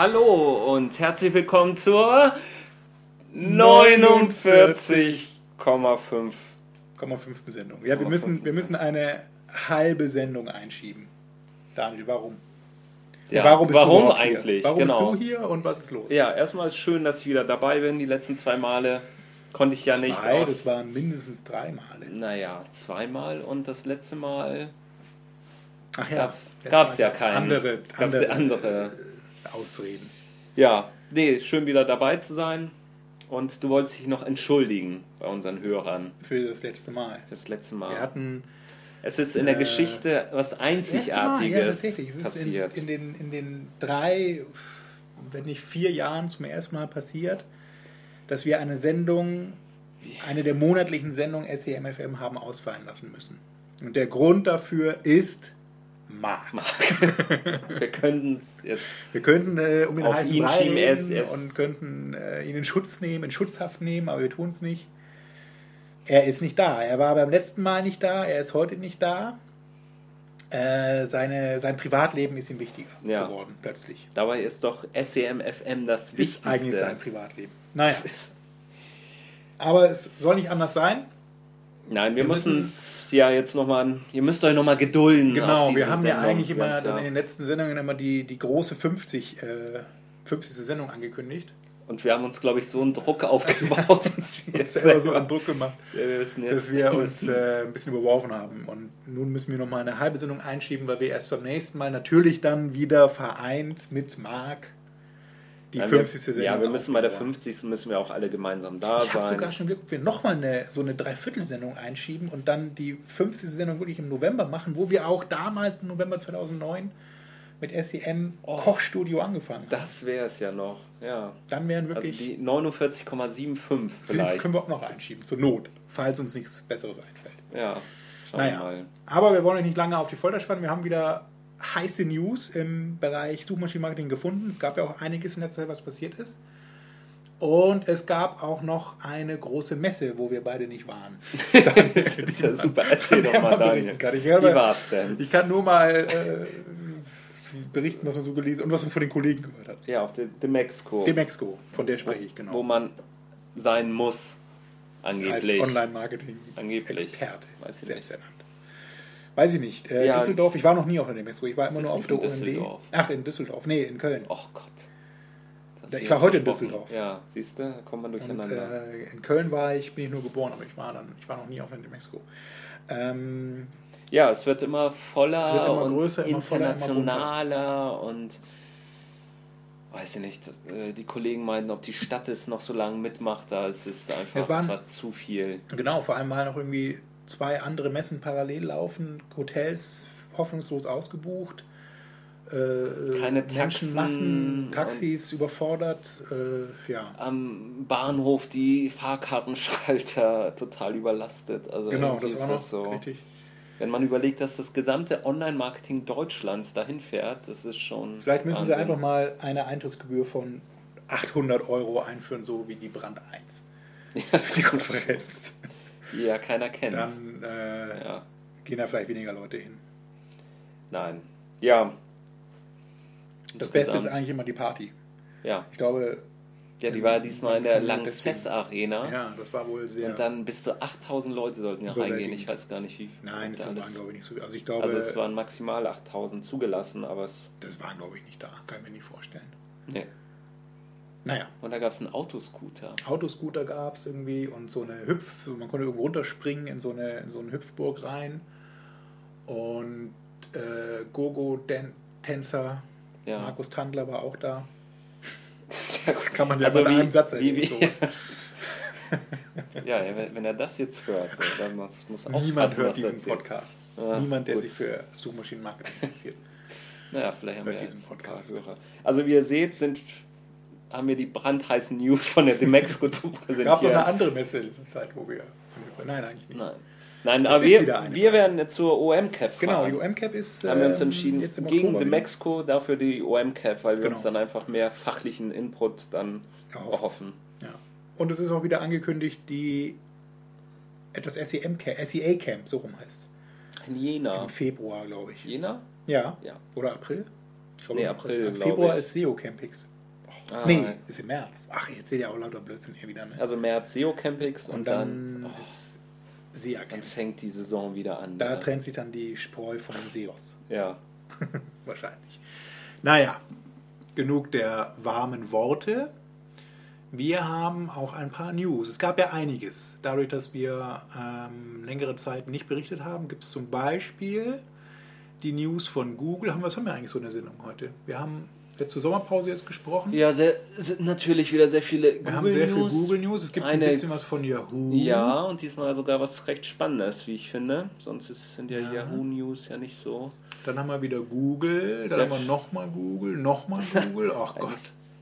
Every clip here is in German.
Hallo und herzlich willkommen zur 49,5. 0,5 Sendung. Ja, wir müssen, wir müssen eine halbe Sendung einschieben. Daniel, warum? Ja, warum bist warum du eigentlich? Hier? Warum genau. bist du hier und was ist los? Ja, erstmal ist schön, dass ich wieder dabei bin. Die letzten zwei Male konnte ich ja nicht Zwei, aus. das waren mindestens drei Male. naja, zweimal und das letzte Mal Ach ja, gab's Mal ja gab's keinen. Andere, andere, ja andere. Ausreden. Ja, nee, schön wieder dabei zu sein. Und du wolltest dich noch entschuldigen bei unseren Hörern. Für das letzte Mal. Das letzte Mal. Wir hatten es ist in der äh, Geschichte was erste Mal, ja, Einzigartiges tatsächlich. Es ist passiert. in, in, den, in den drei, wenn nicht vier Jahren zum ersten Mal passiert, dass wir eine Sendung, eine der monatlichen Sendungen SEMFM haben ausfallen lassen müssen. Und der Grund dafür ist Marc. Wir könnten es jetzt Wir könnten äh, um den Auf heißen ihn schieben, er ist- und könnten äh, ihn in Schutz nehmen, in Schutzhaft nehmen, aber wir tun es nicht. Er ist nicht da. Er war beim letzten Mal nicht da, er ist heute nicht da. Äh, seine, sein Privatleben ist ihm wichtiger Ja. geworden, plötzlich. Dabei ist doch SEMFM das Ist eigentlich sein Wichtigste. Privatleben. Naja. Aber es soll nicht anders sein. Nein, wir, Wir müssen es ja jetzt nochmal, ihr müsst euch nochmal gedulden. Genau, wir haben ja Sendung. eigentlich immer ja. in den letzten Sendungen immer die, die große 50, äh, 50. Sendung angekündigt. Und wir haben uns, glaube ich, so einen Druck aufgebaut, dass wir jetzt selber so einen Druck gemacht. Ja, wir jetzt, dass wir uns äh, ein bisschen überworfen haben. Und nun müssen wir noch mal eine halbe Sendung einschieben, weil wir erst beim nächsten Mal natürlich dann wieder vereint mit Marc die Nein, 50. wir, Sendung Ja, wir müssen bei der aufbauen. 50. müssen wir auch alle gemeinsam da Ich habe sein. sogar schon Glück, ob wir nochmal eine, so eine Dreiviertelsendung einschieben und dann die 50. Sendung wirklich im November machen, wo wir auch damals im November 2009 mit SEM Oh. Kochstudio angefangen haben. das wäre es ja noch, ja. Dann wären Also wirklich, die 49,75 die vielleicht. können wir auch noch einschieben, zur Not, falls uns nichts Besseres einfällt. Ja, schauen wir Naja, mal. aber wir wollen euch nicht lange auf die Folter spannen. Wir haben wieder heiße News im Bereich Suchmaschinenmarketing gefunden. Es gab ja auch einiges in der Zeit, was passiert ist. Und es gab auch noch eine große Messe, wo wir beide nicht waren. Das ist ja super. Erzähl doch mal, Daniel. berichten kann. Ich Wie höre- war's denn? Ich kann nur mal äh, berichten, was man so gelesen und was man von den Kollegen gehört hat. Ja, auf der Demexco. Demexco, von der spreche ich genau. Wo man sein muss, als angeblich. Online-Marketing Angeblich. Experte, Weiß ich selbst ernannt. Weiß ich nicht. Äh, Ja. Düsseldorf, ich war noch nie auf der Demexco. Ich war Das immer nur auf der in OMD. Düsseldorf. Ach, in Düsseldorf. Nee, in Köln. Och Gott. Ist ich war heute in. Düsseldorf. Ja, siehst du, da kommt man Und, durcheinander. äh, in Köln war ich, bin ich nur geboren, aber ich war dann, ich war noch nie auf der Demexco. Ähm, ja, es wird immer voller Es wird immer und größer, immer voller, internationaler und weiß ich nicht, äh, die Kollegen meinten, ob die Stadt es noch so lange mitmacht, da es ist einfach, Es waren- es war zu viel. genau, vor allem mal noch irgendwie zwei andere Messen parallel laufen, Hotels hoffnungslos ausgebucht, äh, Keine Taxen Menschenmassen, Taxis überfordert, äh, ja. Am Bahnhof die Fahrkartenschalter total überlastet. Also Genau, das ist war noch das so. richtig. Wenn man überlegt, dass das gesamte Online-Marketing Deutschlands dahin fährt, das ist schon. Vielleicht müssen sie Wahnsinn. einfach mal eine Eintrittsgebühr von 800 Euro einführen, so wie die Brand 1 für die Konferenz. Die ja keiner kennt. Dann äh, ja, gehen da vielleicht weniger Leute hin. nein. Ja. Das Beste ist Insgesamt- eigentlich immer die Party. Ja, Ich glaube, ja die war diesmal in der Lanxess Arena. ja, das war wohl sehr. Und dann bis zu 8000 Leute sollten ja reingehen. Ich weiß gar nicht, wie. Nein, alles- waren glaube ich nicht so. Also ich glaube, Also es waren maximal 8000 zugelassen, aber es. das war glaube ich nicht da. Kann ich mir nicht vorstellen. Nee. Naja, Und da gab es einen Autoscooter. Autoscooter gab es irgendwie und so eine Hüpf, man konnte irgendwo runterspringen in so eine, in so eine Hüpfburg rein. Und äh, Gogo-Tänzer, Ja. Markus Tandler war auch da. Das kann man ja Also wie- einem Satz erwähnen. Ja, wenn er das jetzt hört, dann muss, muss Niemand aufpassen, hört diesen. Podcast. Ja, Niemand, der gut. sich für Suchmaschinenmarketing interessiert. Naja, vielleicht haben Hört wir diesen Podcast. Also wie ihr seht, sind, haben wir die brandheißen News von der Demexco zu Gab es noch präsentieren. eine andere Messe in letzter Zeit, wo wir. Nein, eigentlich nicht. Nein, Nein Es aber wir, wir werden jetzt zur OM-Cap fahren. Genau, die UM-Cap ist. haben wir uns ähm, entschieden jetzt gegen. Demexco, dafür die OM-Cap, weil wir Genau. uns dann einfach mehr fachlichen Input dann Erhoffen. erhoffen. Ja. Und es ist auch wieder angekündigt, die etwas SEM Camp, SEA Camp, so rum heißt. In Jena. Im Februar, glaube ich. Jena? Ja. Ja. Oder April? Ich glaube, Nee, April, Im Februar ich. ist SEO Campix. Ah, Nee, ist im März. Ach, ich erzähle ja auch lauter Blödsinn hier wieder. Ne? Also März SEO Campix und, und dann, dann oh, ist SEA dann fängt die Saison wieder an. Da ja. trennt sich dann die Spreu von den SEOs. Ja. Wahrscheinlich. Naja, genug der warmen Worte. Wir haben auch ein paar News. Es gab ja einiges. Dadurch, dass wir ähm, längere Zeit nicht berichtet haben, gibt es zum Beispiel die News von Google. Haben wir, was haben wir eigentlich so in der Sendung heute? Wir haben zur Sommerpause jetzt gesprochen. Ja, sehr, sind natürlich wieder sehr viele wir haben sehr viel News. Google News. Es gibt Eine- ein bisschen was von Yahoo. Ja, und diesmal sogar was recht Spannendes, wie ich finde. Sonst sind ja, Ja. Yahoo News ja nicht so. Dann haben wir wieder Google. Dann Sehr haben wir nochmal Google. Nochmal Google. Ach Gott.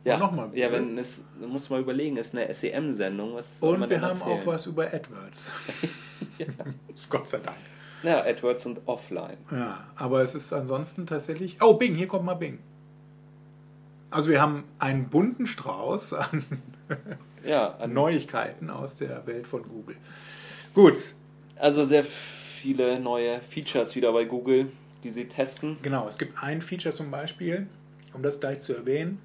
Ja, nochmal Google. ja wenn es, man muss mal überlegen, ist eine SEM-Sendung. Was soll Und man wir haben erzählen? auch was über AdWords. Gott sei Dank. Ja, AdWords und Offline. Ja, aber es ist ansonsten tatsächlich. Oh, Bing, hier kommt mal Bing. Also wir haben einen bunten Strauß an Ja, an, Neuigkeiten aus der Welt von Google. Gut, also sehr viele neue Features wieder bei Google, die sie testen. genau. Es gibt ein Feature zum Beispiel, um das gleich zu erwähnen.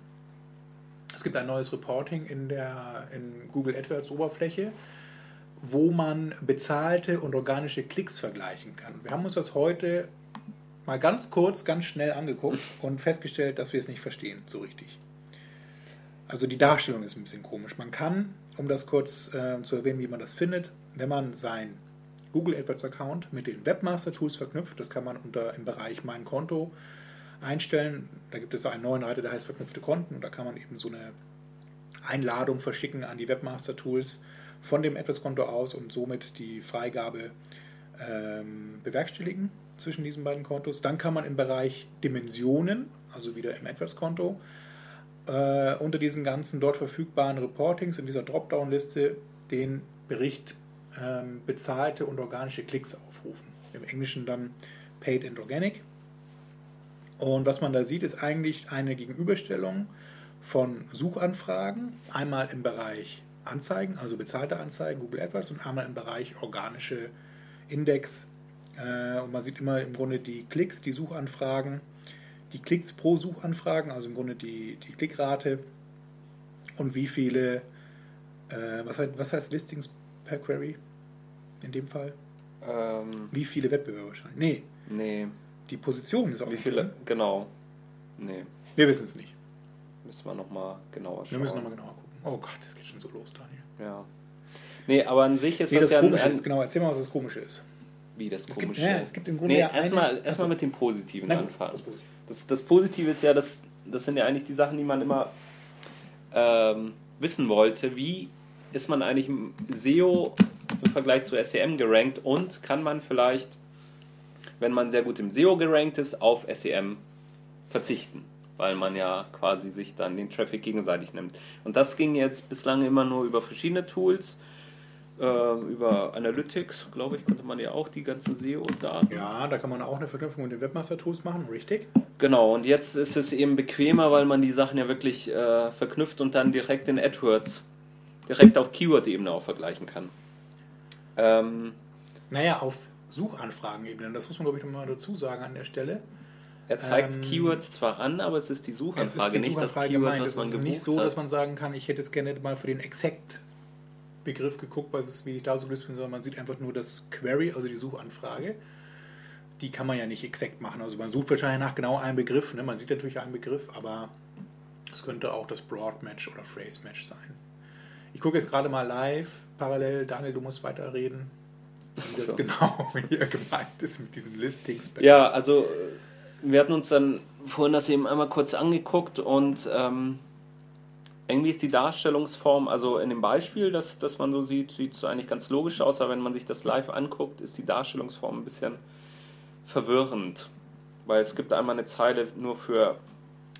Es gibt ein neues Reporting in der in Google AdWords Oberfläche, wo man bezahlte und organische Klicks vergleichen kann. Wir haben uns das heute mal ganz kurz, ganz schnell angeguckt und festgestellt, dass wir es nicht verstehen so richtig. Also die Darstellung ist ein bisschen komisch. Man kann, um das kurz äh, zu erwähnen, wie man das findet, wenn man sein Google AdWords Account mit den Webmaster Tools verknüpft, das kann man unter im Bereich Mein Konto einstellen. Da gibt es einen neuen Reiter, der heißt verknüpfte Konten und da kann man eben so eine Einladung verschicken an die Webmaster Tools von dem AdWords-Konto aus und somit die Freigabe ähm, bewerkstelligen zwischen diesen beiden Kontos. Dann kann man im Bereich Dimensionen, also wieder im AdWords-Konto, äh, unter diesen ganzen dort verfügbaren Reportings in dieser Dropdown-Liste den Bericht ähm, bezahlte und organische Klicks aufrufen. Im Englischen dann Paid and Organic. Und was man da sieht, ist eigentlich eine Gegenüberstellung von Suchanfragen, einmal im Bereich Anzeigen, also bezahlte Anzeigen, Google AdWords, und einmal im Bereich organische Index. Äh, Und man sieht immer im Grunde die Klicks, die Suchanfragen, die Klicks pro Suchanfragen, also im Grunde die, die Klickrate und wie viele, äh, was, heißt, was heißt Listings per Query in dem Fall? Ähm, Wie viele Wettbewerber wahrscheinlich? Nee, nee, die Position ist auch wie viele? drin. Genau. Nee, Wir wissen es nicht. müssen wir nochmal genauer schauen. Wir müssen nochmal genauer gucken. Oh Gott, das geht schon so los, Daniel. Ja. Nee, aber an sich ist Nee, das, das ja ein, Komische ein, ist, genau, erzähl mal, was das Komische ist. Wie das Es gibt, komische. ja, es gibt im Grunde nee, ja erstmal erst mal mit dem Positiven gut, anfangen. das Positive. Das, das Positive ist ja, das, das sind ja eigentlich die Sachen, die man immer ähm, wissen wollte. Wie ist man eigentlich im SEO im Vergleich zu SEM gerankt und kann man vielleicht, wenn man sehr gut im SEO gerankt ist, auf SEM verzichten? Weil man ja quasi sich dann den Traffic gegenseitig nimmt. Und das ging jetzt bislang immer nur über verschiedene Tools. Ähm, über Analytics, glaube ich, konnte man ja auch die ganzen SEO-Daten Ja, da kann man auch eine Verknüpfung mit den Webmaster-Tools machen, richtig? Genau, und jetzt ist es eben bequemer, weil man die Sachen ja wirklich äh, verknüpft und dann direkt in AdWords, direkt auf Keyword-Ebene auch vergleichen kann. Ähm, Naja, auf Suchanfragenebene, das muss man, glaube ich, nochmal dazu sagen an der Stelle. er zeigt Ähm, Keywords zwar an, aber es ist die Es Suchanfrage, ist die nicht das Suchanfrage Keyword, gemeint. was Es man ist gebucht nicht so, hat. dass man sagen kann, ich hätte jetzt gerne mal für den Exact-Begriff geguckt, was ist, wie ich da so bin, sondern man sieht einfach nur das Query, also die Suchanfrage. Die kann man ja nicht exakt machen. Also man sucht wahrscheinlich nach genau einem Begriff. Ne? Man sieht natürlich einen Begriff, aber es könnte auch das Broad Match oder Phrase Match sein. Ich gucke jetzt gerade mal live, parallel. Daniel, du musst weiterreden. Wie das so. genau hier gemeint ist mit diesen Listings. Ja, also wir hatten uns dann vorhin das eben einmal kurz angeguckt und ähm, irgendwie ist die Darstellungsform, also in dem Beispiel, das, das man so sieht, sieht es eigentlich ganz logisch aus, aber wenn man sich das live anguckt, ist die Darstellungsform ein bisschen verwirrend. Weil es gibt einmal eine Zeile nur für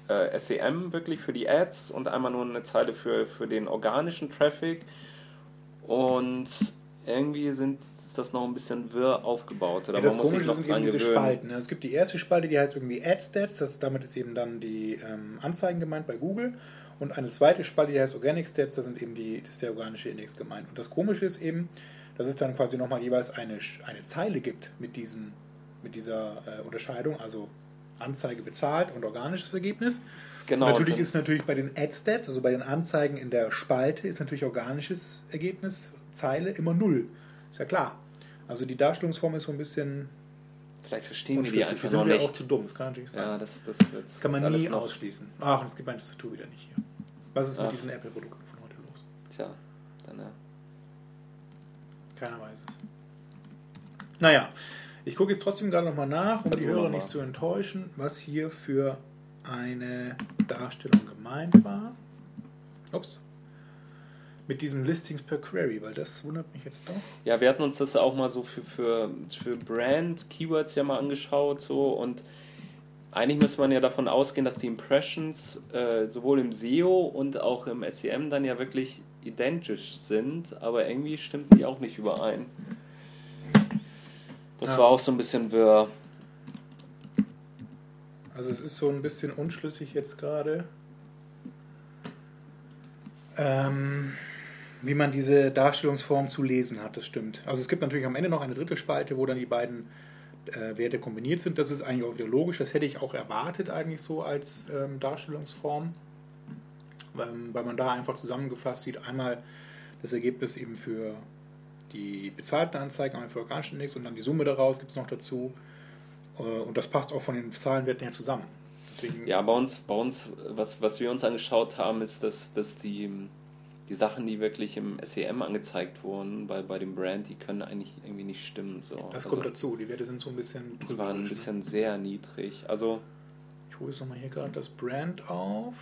äh, SEM, wirklich für die Ads, und einmal nur eine Zeile für, für den organischen Traffic. Und irgendwie sind, ist das noch ein bisschen wirr aufgebaut. Oder Ja, das man muss sich Komische noch sind eben diese gewöhnen. Spalten. ne? Es gibt die erste Spalte, die heißt irgendwie AdStats, das, damit ist eben dann die ähm, Anzeigen gemeint bei Google. Und eine zweite Spalte, die heißt Organic Stats, da sind eben die, das ist der organische Index gemeint. Und das Komische ist eben, dass es dann quasi nochmal jeweils eine, eine Zeile gibt mit, diesen, mit dieser äh, Unterscheidung, also Anzeige bezahlt und organisches Ergebnis. Genau, und natürlich ist natürlich bei den Ad-Stats, also bei den Anzeigen in der Spalte, ist natürlich organisches Ergebnis, Zeile immer null. Ist ja klar. Also die Darstellungsform ist so ein bisschen Vielleicht verstehen wir die einfach Wir sind noch wir nicht. auch zu dumm, das kann natürlich sein. Ja, das, das, das, das kann man nie ausschließen. Ach, und es gibt mein Tastatur wieder nicht hier. Was ist mit Ach. diesen Apple-Produkten von heute los? Tja, dann ja. Keiner weiß es. Naja, ich gucke jetzt trotzdem gerade nochmal nach, um die Hörer nicht zu enttäuschen, was hier für eine Darstellung gemeint war. Ups. Mit diesem Listings per Query, weil das wundert mich jetzt doch. Ja, wir hatten uns das auch mal so für, für, für Brand-Keywords ja mal angeschaut so und eigentlich müsste man ja davon ausgehen, dass die Impressions äh, sowohl im SEO und auch im SEM dann ja wirklich identisch sind, aber irgendwie stimmten die auch nicht überein. Das Ja. war auch so ein bisschen wirr. Also es ist so ein bisschen unschlüssig jetzt gerade, ähm, wie man diese Darstellungsform zu lesen hat, das stimmt. Also es gibt natürlich am Ende noch eine dritte Spalte, wo dann die beiden äh, Werte kombiniert sind. Das ist eigentlich auch wieder logisch, das hätte ich auch erwartet eigentlich so als ähm, Darstellungsform, ähm, weil man da einfach zusammengefasst sieht, einmal das Ergebnis eben für die bezahlten Anzeigen, einmal für organischen Index und dann die Summe daraus gibt es noch dazu. Äh, Und das passt auch von den Zahlenwerten her zusammen. Deswegen, Ja, bei uns, bei uns was, was wir uns angeschaut haben, ist, dass, dass die, die Sachen, die wirklich im SEM angezeigt wurden, bei, bei dem Brand, die können eigentlich irgendwie nicht stimmen. So. das Also, kommt dazu. Die Werte sind so ein bisschen. Die waren ein ne? bisschen sehr niedrig. Also, Ich hole jetzt nochmal hier gerade das Brand auf,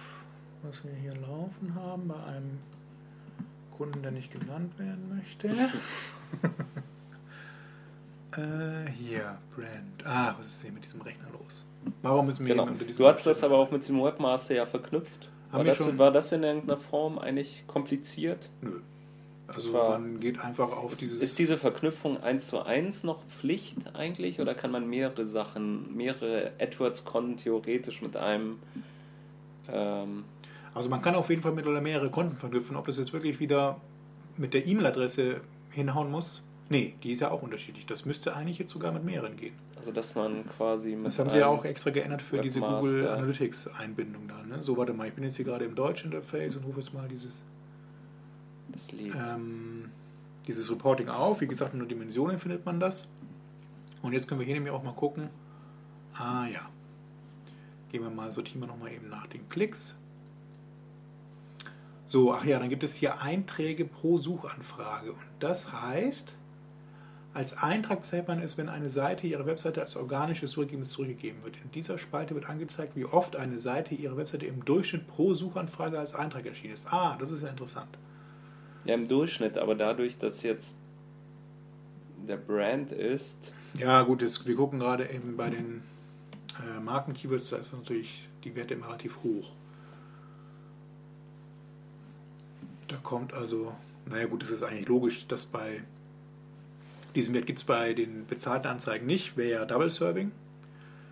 was wir hier laufen haben bei einem Kunden, der nicht genannt werden möchte. äh, hier, Brand. Ah, was ist hier mit diesem Rechner los? Warum müssen wir genau. unter diesem Du hast das aber auch mit dem Webmaster ja verknüpft. War das, schon. war das in irgendeiner Form eigentlich kompliziert? Nö. Also war- man geht einfach auf Ist, dieses. ist diese Verknüpfung 1 zu 1 noch Pflicht eigentlich oder kann man mehrere Sachen, mehrere AdWords-Konten theoretisch mit einem ähm, Also man kann auf jeden Fall miteinander mehrere Konten verknüpfen. Ob das jetzt wirklich wieder mit der E-Mail-Adresse hinhauen muss? Nee, die ist ja auch unterschiedlich. Das müsste eigentlich jetzt sogar mit mehreren gehen. Also dass man quasi Das haben sie ja auch extra geändert für diese Webmaster. Google Analytics-Einbindung da. Ne? So, warte mal, ich bin jetzt hier gerade im Deutsch-Interface und rufe jetzt mal dieses, das ähm, dieses Reporting auf. Wie gesagt, nur Dimensionen findet man das. Und jetzt können wir hier nämlich auch mal gucken. Ah ja. Gehen wir mal, sortieren wir nochmal eben nach den Klicks. So, ach ja, dann gibt es hier Einträge pro Suchanfrage. Und das heißt, als Eintrag bezeichnet man es, wenn eine Seite ihrer Webseite als organisches Suchergebnis zurückgegeben wird. In dieser Spalte wird angezeigt, wie oft eine Seite ihrer Webseite im Durchschnitt pro Suchanfrage als Eintrag erschienen ist. Ah, das ist ja interessant. Ja, im Durchschnitt, aber dadurch, dass jetzt der Brand ist, Ja, gut, das, wir gucken gerade eben bei den äh, Marken-Keywords, da ist natürlich die Werte immer relativ hoch. Da kommt also, naja gut, das ist eigentlich logisch, dass bei diesem Wert gibt es bei den bezahlten Anzeigen nicht, wäre ja Double Serving.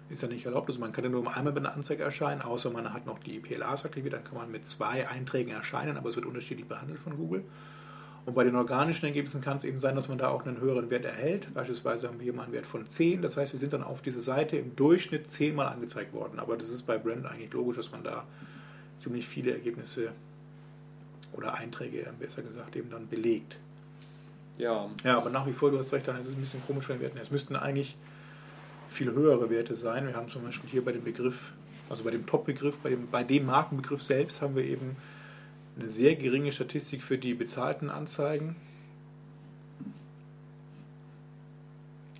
Ist ja nicht erlaubt, also man kann ja nur einmal mit einer Anzeige erscheinen, außer man hat noch die PLAs aktiviert, dann kann man mit zwei Einträgen erscheinen, aber es wird unterschiedlich behandelt von Google. Und bei den organischen Ergebnissen kann es eben sein, dass man da auch einen höheren Wert erhält. Beispielsweise haben wir hier mal einen Wert von 10. Das heißt, wir sind dann auf dieser Seite im Durchschnitt 10 Mal angezeigt worden. Aber das ist bei Brand eigentlich logisch, dass man da ziemlich viele Ergebnisse oder Einträge, besser gesagt, eben dann belegt. Ja, Ja, aber nach wie vor, du hast recht, dann ist es ein bisschen komisch bei den Werten. Es müssten eigentlich viel höhere Werte sein. Wir haben zum Beispiel hier bei dem Begriff, also bei dem Top-Begriff, bei dem, bei dem Markenbegriff selbst haben wir eben eine sehr geringe Statistik für die bezahlten Anzeigen.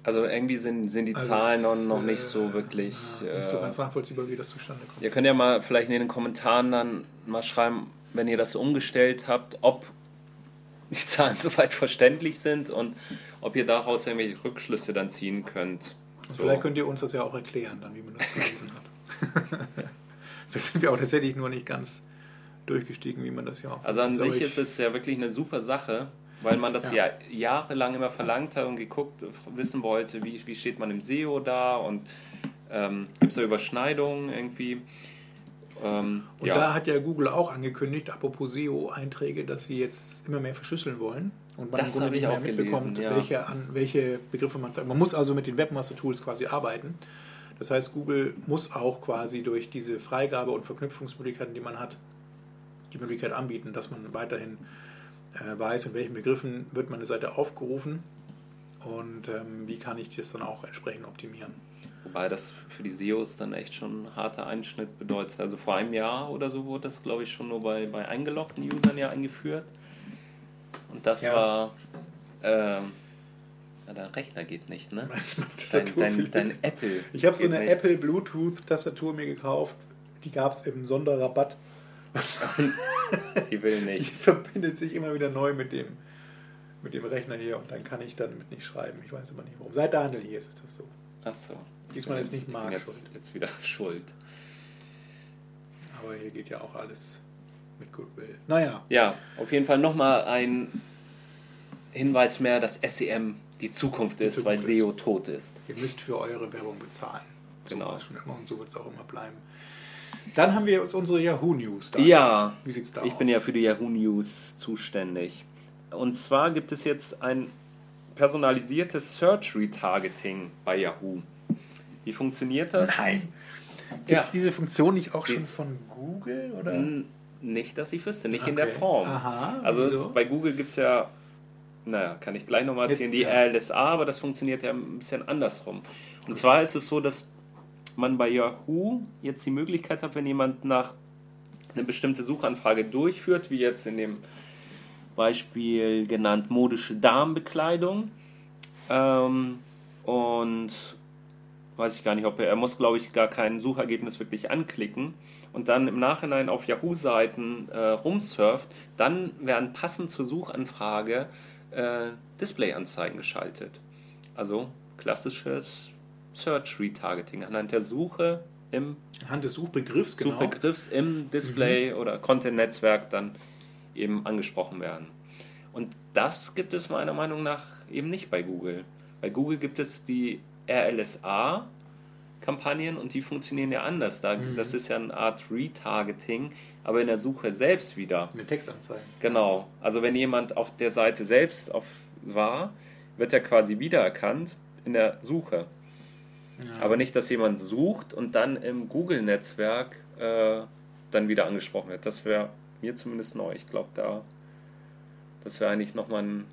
also irgendwie sind, sind die Also Zahlen noch, noch nicht äh, so wirklich. ja, nicht so äh, ganz nachvollziehbar, wie das zustande kommt. Ihr könnt ja mal vielleicht in den Kommentaren dann mal schreiben, wenn ihr das umgestellt habt, ob die Zahlen soweit verständlich sind und ob ihr daraus irgendwelche Rückschlüsse dann ziehen könnt. So. Vielleicht könnt ihr uns das ja auch erklären, dann, wie man das zu lesen hat. da sind wir auch tatsächlich nur nicht ganz durchgestiegen, wie man das ja auch. Also an sich ich- ist es ja wirklich eine super Sache, weil man das ja, Ja. jahrelang immer verlangt hat und geguckt, wissen wollte, wie, wie steht man im SEO da und ähm, gibt es da Überschneidungen irgendwie. Ähm, Und ja. da hat ja Google auch angekündigt, apropos SEO-Einträge, dass sie jetzt immer mehr verschlüsseln wollen. Und man Das im Grunde habe ich nicht mehr auch mitbekommt, gelesen, ja. welche, an, welche Begriffe man sagt. Man muss also mit den Webmaster-Tools quasi arbeiten. Das heißt, Google muss auch quasi durch diese Freigabe und Verknüpfungsmöglichkeiten, die man hat, die Möglichkeit anbieten, dass man weiterhin äh, weiß, mit welchen Begriffen wird meine Seite aufgerufen und ähm, wie kann ich das dann auch entsprechend optimieren. Wobei das für die SEOs dann echt schon ein harter Einschnitt bedeutet. Also vor einem Jahr oder so wurde das, glaube ich, schon nur bei, bei eingeloggten Usern ja eingeführt. Und das Ja. war. Ähm, ja, dein Rechner geht nicht, ne? Dein, dein, dein Apple. Ich habe so eine nicht. Apple Bluetooth-Tastatur mir gekauft. Die gab es im Sonderrabatt. Die will Die nicht. verbindet sich immer wieder neu mit dem, mit dem Rechner hier und dann kann ich damit nicht schreiben. Ich weiß aber nicht warum. Seit Daniel hier ist, ist das so. Achso. Diesmal ist nicht Marc jetzt, schuld. jetzt wieder schuld. Aber hier geht ja auch alles mit Goodwill. Naja, Ja, auf jeden Fall nochmal ein Hinweis mehr, dass SEM die Zukunft ist, Zukunft weil ist. SEO tot ist. ihr müsst für eure Werbung bezahlen. So Genau. es schon immer und so wird es auch immer bleiben. Dann haben wir uns unsere Yahoo News. da. Ja, Wie sieht's da ich aus? bin ja für die Yahoo News zuständig. Und zwar gibt es jetzt ein personalisiertes Search Retargeting bei Yahoo. Wie funktioniert das? Nein. Gibt Ja. es diese Funktion nicht auch schon Dies- von Google? Oder? Nicht, dass ich wüsste, nicht in der Okay. Form. Aha, also wieso? bei Google gibt es ja, naja, kann ich gleich nochmal erzählen, Jetzt, die ja. RLSA, aber das funktioniert ja ein bisschen andersrum. Und zwar ist es so, dass man bei Yahoo jetzt die Möglichkeit hat, wenn jemand nach eine bestimmte Suchanfrage durchführt, wie jetzt in dem Beispiel genannt modische Damenbekleidung, ähm, und weiß ich gar nicht, ob er, er muss, glaube ich, gar kein Suchergebnis wirklich anklicken und dann im Nachhinein auf Yahoo-Seiten äh, rumsurft, dann werden passend zur Suchanfrage äh, Displayanzeigen geschaltet. Also klassisches Search Retargeting anhand der Suche im Anhand des Suchbegriffs, genau. Suchbegriffs im Display oder Content-Netzwerk dann eben angesprochen werden. Und das gibt es meiner Meinung nach eben nicht bei Google. Bei Google gibt es die RLSA-Kampagnen und die funktionieren ja anders. Da, Das ist ja eine Art Retargeting, aber in der Suche selbst wieder. Eine Textanzeige. Genau. Also wenn jemand auf der Seite selbst auf war, wird er quasi wiedererkannt in der Suche. Aber nicht, dass jemand sucht und dann im Google-Netzwerk äh, dann wieder angesprochen wird. Das wäre mir zumindest neu. Ich glaube, da das wäre eigentlich nochmal ein,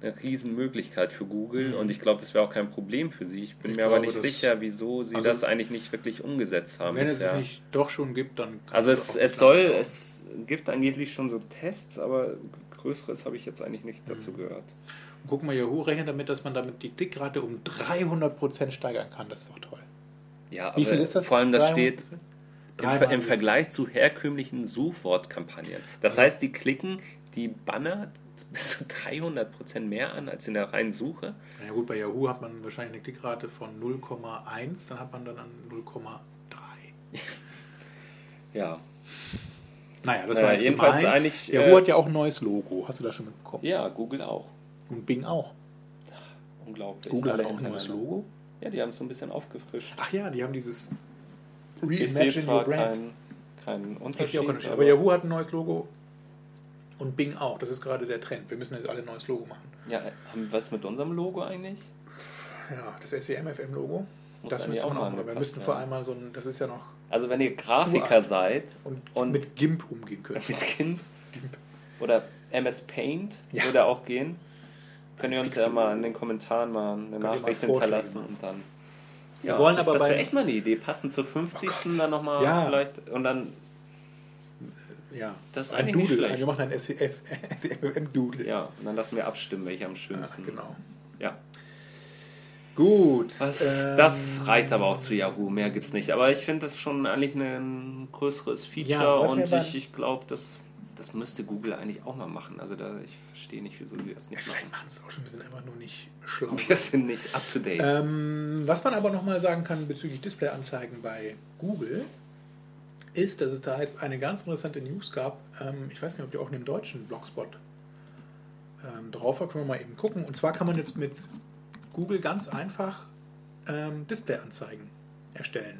eine Riesenmöglichkeit für Google und ich glaube, das wäre auch kein Problem für sie. Ich bin Ich mir aber glaube, nicht das- sicher, wieso sie Also- das eigentlich nicht wirklich umgesetzt haben Wenn es bisher. es nicht doch schon gibt, dann kann Also es, es soll, nachbauen. es gibt angeblich schon so Tests, aber Größeres habe ich jetzt eigentlich nicht dazu Mhm. gehört. Guck mal, Yahoo rechnet damit, dass man damit die Klickrate um 300% steigern kann. Das ist doch toll. Ja, Wie aber viel ist das? vor allem das 300%? steht im, im Vergleich zu herkömmlichen Suchwortkampagnen. Das heißt, die klicken die Banner bis zu 300% mehr an als in der reinen Suche. Na ja, gut, bei Yahoo hat man wahrscheinlich eine Klickrate von 0,1, dann hat man dann an 0,3. Ja, Naja, das war jetzt jedenfalls gemein. eigentlich, Yahoo äh, hat ja auch ein neues Logo. Hast du das schon mitbekommen? ja Google auch. Und Bing auch. Unglaublich. Google hat auch ein neues. Logo. Ja, die haben es so ein bisschen aufgefrischt. Ach ja, die haben dieses Reimagine Your Brand. keinen Ist Unterschied, ja auch kein Unterschied. Aber Yahoo hat ein neues Logo und Bing auch. Das ist gerade der Trend. Wir müssen jetzt alle ein neues Logo machen. ja, haben wir was mit unserem Logo eigentlich? Ja, das SEMFM-Logo. Das müssen wir auch machen. Wir müssten vor allem mal so ein, das ist ja noch Also wenn ihr Grafiker seid und, Und- mit GIMP umgehen können. mit GIMP oder MS Paint Ja. würde auch gehen, könnt ihr uns ja Pixel. mal in den Kommentaren mal eine Nachricht hinterlassen und dann. Wir wollen aber das wäre echt mal eine Idee, passend zur 50. dann nochmal Ja. vielleicht und dann Ja, Das ist ein Doodle. schlecht. Wir machen ein E SEF, SEMFM-Doodle. ja, und dann lassen wir abstimmen, welcher am Ja, schönsten. genau. Ja. Gut. Das, ähm, das reicht aber auch zu Yahoo, mehr gibt's nicht. Aber ich finde das schon eigentlich ein größeres Feature Ja, und ich, ich glaube, das, das müsste Google eigentlich auch mal machen. Also da, ich verstehe nicht, wieso sie das ja, nicht vielleicht machen. machen sie es auch schon ein bisschen einfach nur nicht schlau. Wir sind nicht up to date. Ähm, was man aber nochmal sagen kann bezüglich Displayanzeigen bei Google, ist, dass es da jetzt eine ganz interessante News gab. Ähm, ich weiß nicht, ob die auch in dem deutschen Blogspot ähm, drauf war, können wir mal eben gucken. Und zwar kann man jetzt mit Google ganz einfach ähm, Displayanzeigen erstellen.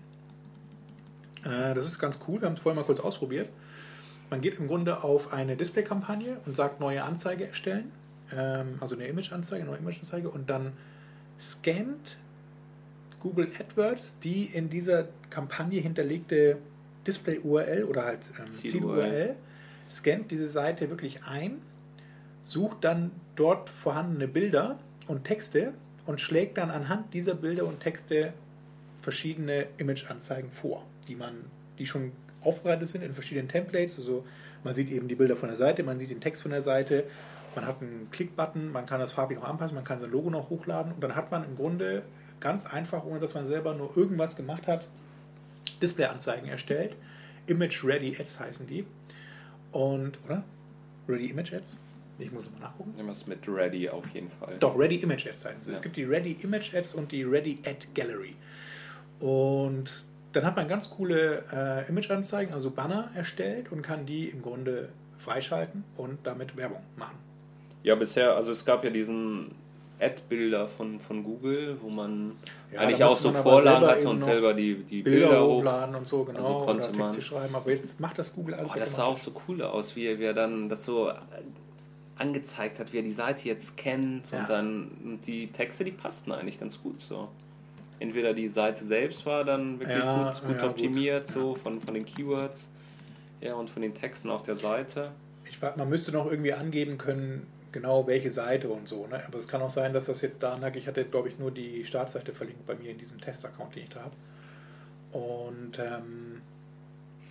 Äh, das ist ganz cool, wir haben es vorher mal kurz ausprobiert. Man geht im Grunde auf eine Display-Kampagne und sagt neue Anzeige erstellen, ähm, also eine Image-Anzeige, neue Image-Anzeige und dann scannt Google AdWords die in dieser Kampagne hinterlegte Display-URL oder halt ähm, Ziel-URL. Ziel-URL, scannt diese Seite wirklich ein, sucht dann dort vorhandene Bilder und Texte und schlägt dann anhand dieser Bilder und Texte verschiedene Image-Anzeigen vor, die man, die schon aufbereitet sind in verschiedenen Templates. Also man sieht eben die Bilder von der Seite, man sieht den Text von der Seite, man hat einen Klick-Button, man kann das farblich noch anpassen, man kann sein Logo noch hochladen und dann hat man im Grunde ganz einfach, ohne dass man selber nur irgendwas gemacht hat, Display-Anzeigen erstellt. Image Ready Ads heißen die. Und, oder? Ready Image Ads? Ich muss mal nachgucken. Irgendwas mit Ready auf jeden Fall. Doch, Ready Image Ads heißen sie. Ja. Es gibt die Ready Image Ads und die Ready Ad Gallery. Und dann hat man ganz coole äh, Image-Anzeigen, also Banner erstellt und kann die im Grunde freischalten und damit Werbung machen. Ja, bisher, also es gab ja diesen Ad-Bilder von, von Google, wo man Ja, eigentlich auch so Vorlagen hatte und selber die, die Bilder, Bilder, hoch. hochladen und so, genau, Also konnte oder Texte man- schreiben. Aber jetzt macht das Google alles Oh, das sah auch so cool aus, wie er, dann das so äh, angezeigt hat, wie er die Seite jetzt kennt Ja. und dann die Texte, die passten eigentlich ganz gut so. Entweder die Seite selbst war dann wirklich Ja, gut, gut ja, optimiert, gut. so von, von den Keywords ja, und von den Texten auf der Seite. Ich, weiß, man müsste noch irgendwie angeben können, genau welche Seite und so. Ne? Aber es kann auch sein, dass das jetzt da lag. Ich hatte, glaube ich, nur die Startseite verlinkt bei mir in diesem Test-Account, den ich da habe. Und ähm,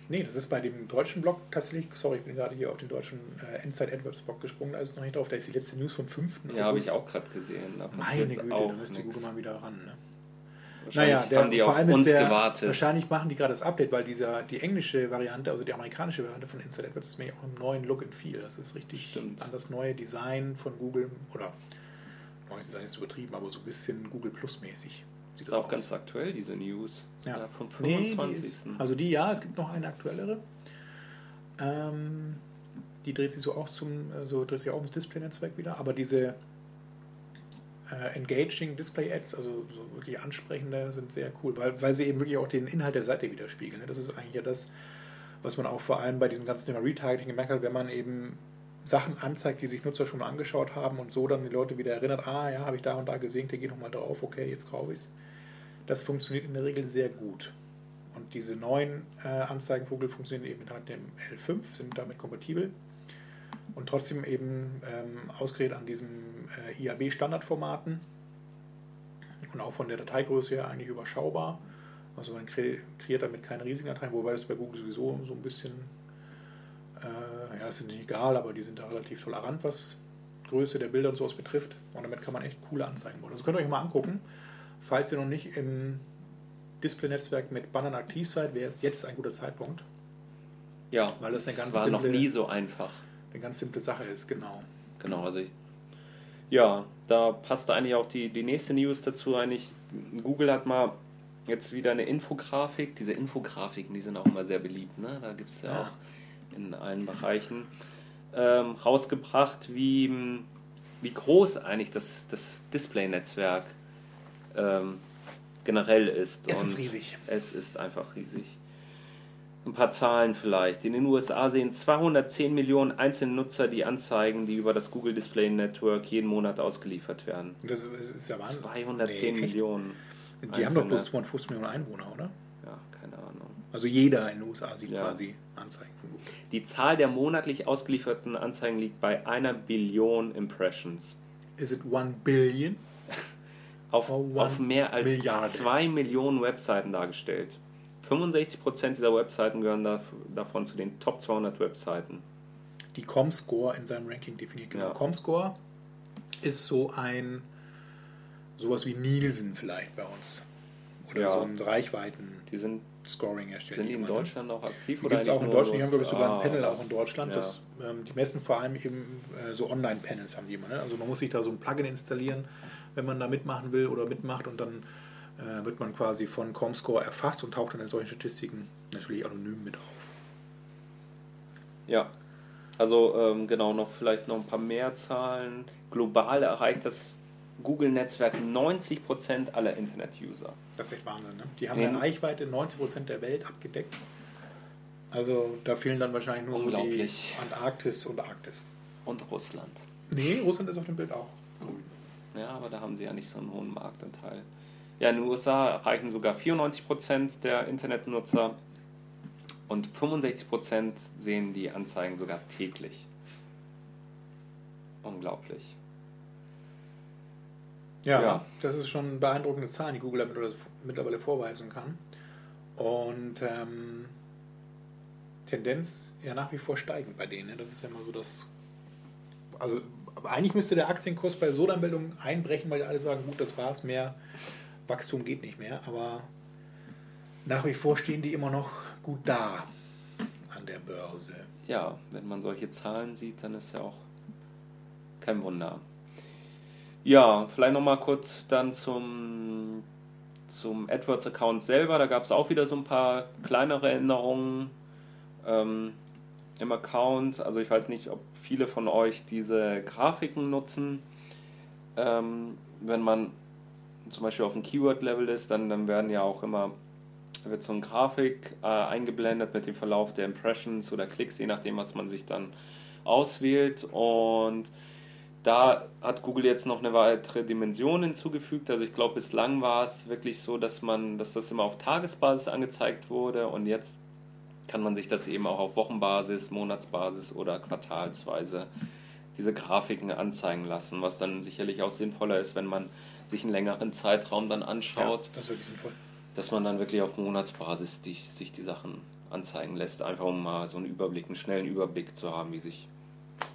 nee, das ist bei dem deutschen Blog tatsächlich, sorry, ich bin gerade hier auf den deutschen äh, Inside AdWords Blog gesprungen, da ist es noch nicht drauf. Da ist die letzte News vom 5. Ja, habe ich auch gerade gesehen. Meine Güte, auch da müsste nix. Google mal wieder ran. Ne? Naja, der, haben die vor allem ist der, gewartet. Wahrscheinlich machen die gerade das Update, weil dieser, die englische Variante, also die amerikanische Variante von Inside AdWords ist mir auch im neuen Look and Feel. Das ist richtig Stimmt. an das neue Design von Google oder neues Design ist übertrieben, aber so ein bisschen Google Plus mäßig. Sieht ist auch ganz aktuell, diese News. ja. Ja, vom Nee, die 25. ist, also die ja, es gibt noch eine aktuellere. Ähm, die dreht sich so auch zum, äh, so dreht sich auch ums Display-Netzwerk wieder, aber diese äh, engaging Display-Ads, also so wirklich ansprechende, sind sehr cool, weil, weil sie eben wirklich auch den Inhalt der Seite widerspiegeln. ne? Das ist eigentlich ja das, was man auch vor allem bei diesem ganzen Thema Retargeting gemerkt hat, wenn man eben Sachen anzeigt, die sich Nutzer schon mal angeschaut haben und so dann die Leute wieder erinnert, ah ja, habe ich da und da gesehen, der geht nochmal drauf, okay, jetzt kaufe ich es. Das funktioniert in der Regel sehr gut. Und diese neuen äh, Anzeigenvogel funktionieren eben mit dem L5, sind damit kompatibel und trotzdem eben ähm, ausgerät an diesen äh, IAB-Standardformaten und auch von der Dateigröße her eigentlich überschaubar. Also man kre kreiert damit keine riesigen Dateien, wobei das bei Google sowieso so ein bisschen, äh, ja, es ist nicht egal, aber die sind da relativ tolerant, was Größe der Bilder und sowas betrifft. Und damit kann man echt coole Anzeigen bauen. Das könnt ihr euch mal angucken. Falls ihr noch nicht im Display-Netzwerk mit Bannern aktiv seid, wäre es jetzt ein guter Zeitpunkt. Ja, Weil das eine ganz war noch nie so einfach. Eine ganz simple Sache ist, genau. Genau, also ich, ja, da passt eigentlich auch die, die nächste News dazu. Eigentlich, Google hat mal jetzt wieder eine Infografik. Diese Infografiken, die sind auch immer sehr beliebt. Ne? Da gibt es ja, Ja. auch in allen Bereichen ähm, rausgebracht, wie, wie groß eigentlich das, das Display-Netzwerk ähm, generell ist. Es ist Und riesig. Es ist einfach riesig. Ein paar Zahlen vielleicht. In den USA sehen 210 Millionen einzelne Nutzer die Anzeigen, die über das Google Display Network jeden Monat ausgeliefert werden. Das ist ja Wahnsinn. 210 Nee? Millionen. Die haben doch Einzelne. bloß 250 Millionen Einwohner, oder? Ja, keine Ahnung. Also jeder in den USA sieht Ja. quasi Anzeigen von Google. Die Zahl der monatlich ausgelieferten Anzeigen liegt bei einer Billion Impressions. Is it one billion? Auf, one auf mehr als Milliarde. 2 Millionen Webseiten dargestellt. 65% dieser Webseiten gehören dav- davon zu den Top 200 Webseiten. Die Comscore in seinem Ranking definiert. Genau. Ja. Comscore ist so ein sowas wie Nielsen vielleicht bei uns. Oder Ja. so ein Reichweiten-Scoring Die sind, herstellen. sind die in jemand, ne? Deutschland auch aktiv? Die oder gibt es auch in Deutschland. Die haben, glaube ich, sogar ein Ah, Panel auch in Deutschland. Ja. Das, ähm, die messen vor allem eben äh, so Online-Panels haben die immer. Ne? Also man muss sich da so ein Plugin installieren, wenn man da mitmachen will oder mitmacht und dann äh, wird man quasi von Comscore erfasst und taucht dann in solchen Statistiken natürlich anonym mit auf. Ja, also ähm, genau, noch vielleicht noch ein paar mehr Zahlen. Global erreicht das Google-Netzwerk 90% aller Internet-User. Das ist echt Wahnsinn. Ne? Die haben Ja. eine Reichweite 90% der Welt abgedeckt. Also da fehlen dann wahrscheinlich nur so die. Antarktis und Arktis. Und Russland. Nee, Russland ist auf dem Bild auch grün. Ja, aber da haben sie ja nicht so einen hohen Marktanteil. Ja, in den USA erreichen sogar 94% der Internetnutzer und 65% sehen die Anzeigen sogar täglich. Unglaublich. Ja, Ja. das ist schon beeindruckende Zahlen, die Google mittlerweile vorweisen kann. Und ähm, Tendenz ja nach wie vor steigend bei denen. ne? Das ist ja immer so das. Also eigentlich müsste der Aktienkurs bei so einer Meldung einbrechen, weil alle sagen, gut, das war's, mehr Wachstum geht nicht mehr. Aber nach wie vor stehen die immer noch gut da an der Börse. Ja, wenn man solche Zahlen sieht, dann ist ja auch kein Wunder. Ja, vielleicht nochmal kurz dann zum, zum AdWords-Account selber. Da gab es auch wieder so ein paar kleinere Änderungen ähm, im Account. Also ich weiß nicht, ob viele von euch diese Grafiken nutzen. Ähm, wenn man zum Beispiel auf dem Keyword-Level ist, dann, dann werden ja auch immer wird so eine Grafik äh, eingeblendet mit dem Verlauf der Impressions oder Klicks, je nachdem, was man sich dann auswählt. Und da hat Google jetzt noch eine weitere Dimension hinzugefügt. Also ich glaube, bislang war es wirklich so, dass man, dass das immer auf Tagesbasis angezeigt wurde und jetzt kann man sich das eben auch auf Wochenbasis, Monatsbasis oder quartalsweise diese Grafiken anzeigen lassen, was dann sicherlich auch sinnvoller ist, wenn man sich einen längeren Zeitraum dann anschaut das ist wirklich sinnvoll. dass man dann wirklich auf Monatsbasis die, sich die Sachen anzeigen lässt, einfach um mal so einen Überblick, einen schnellen Überblick zu haben, wie sich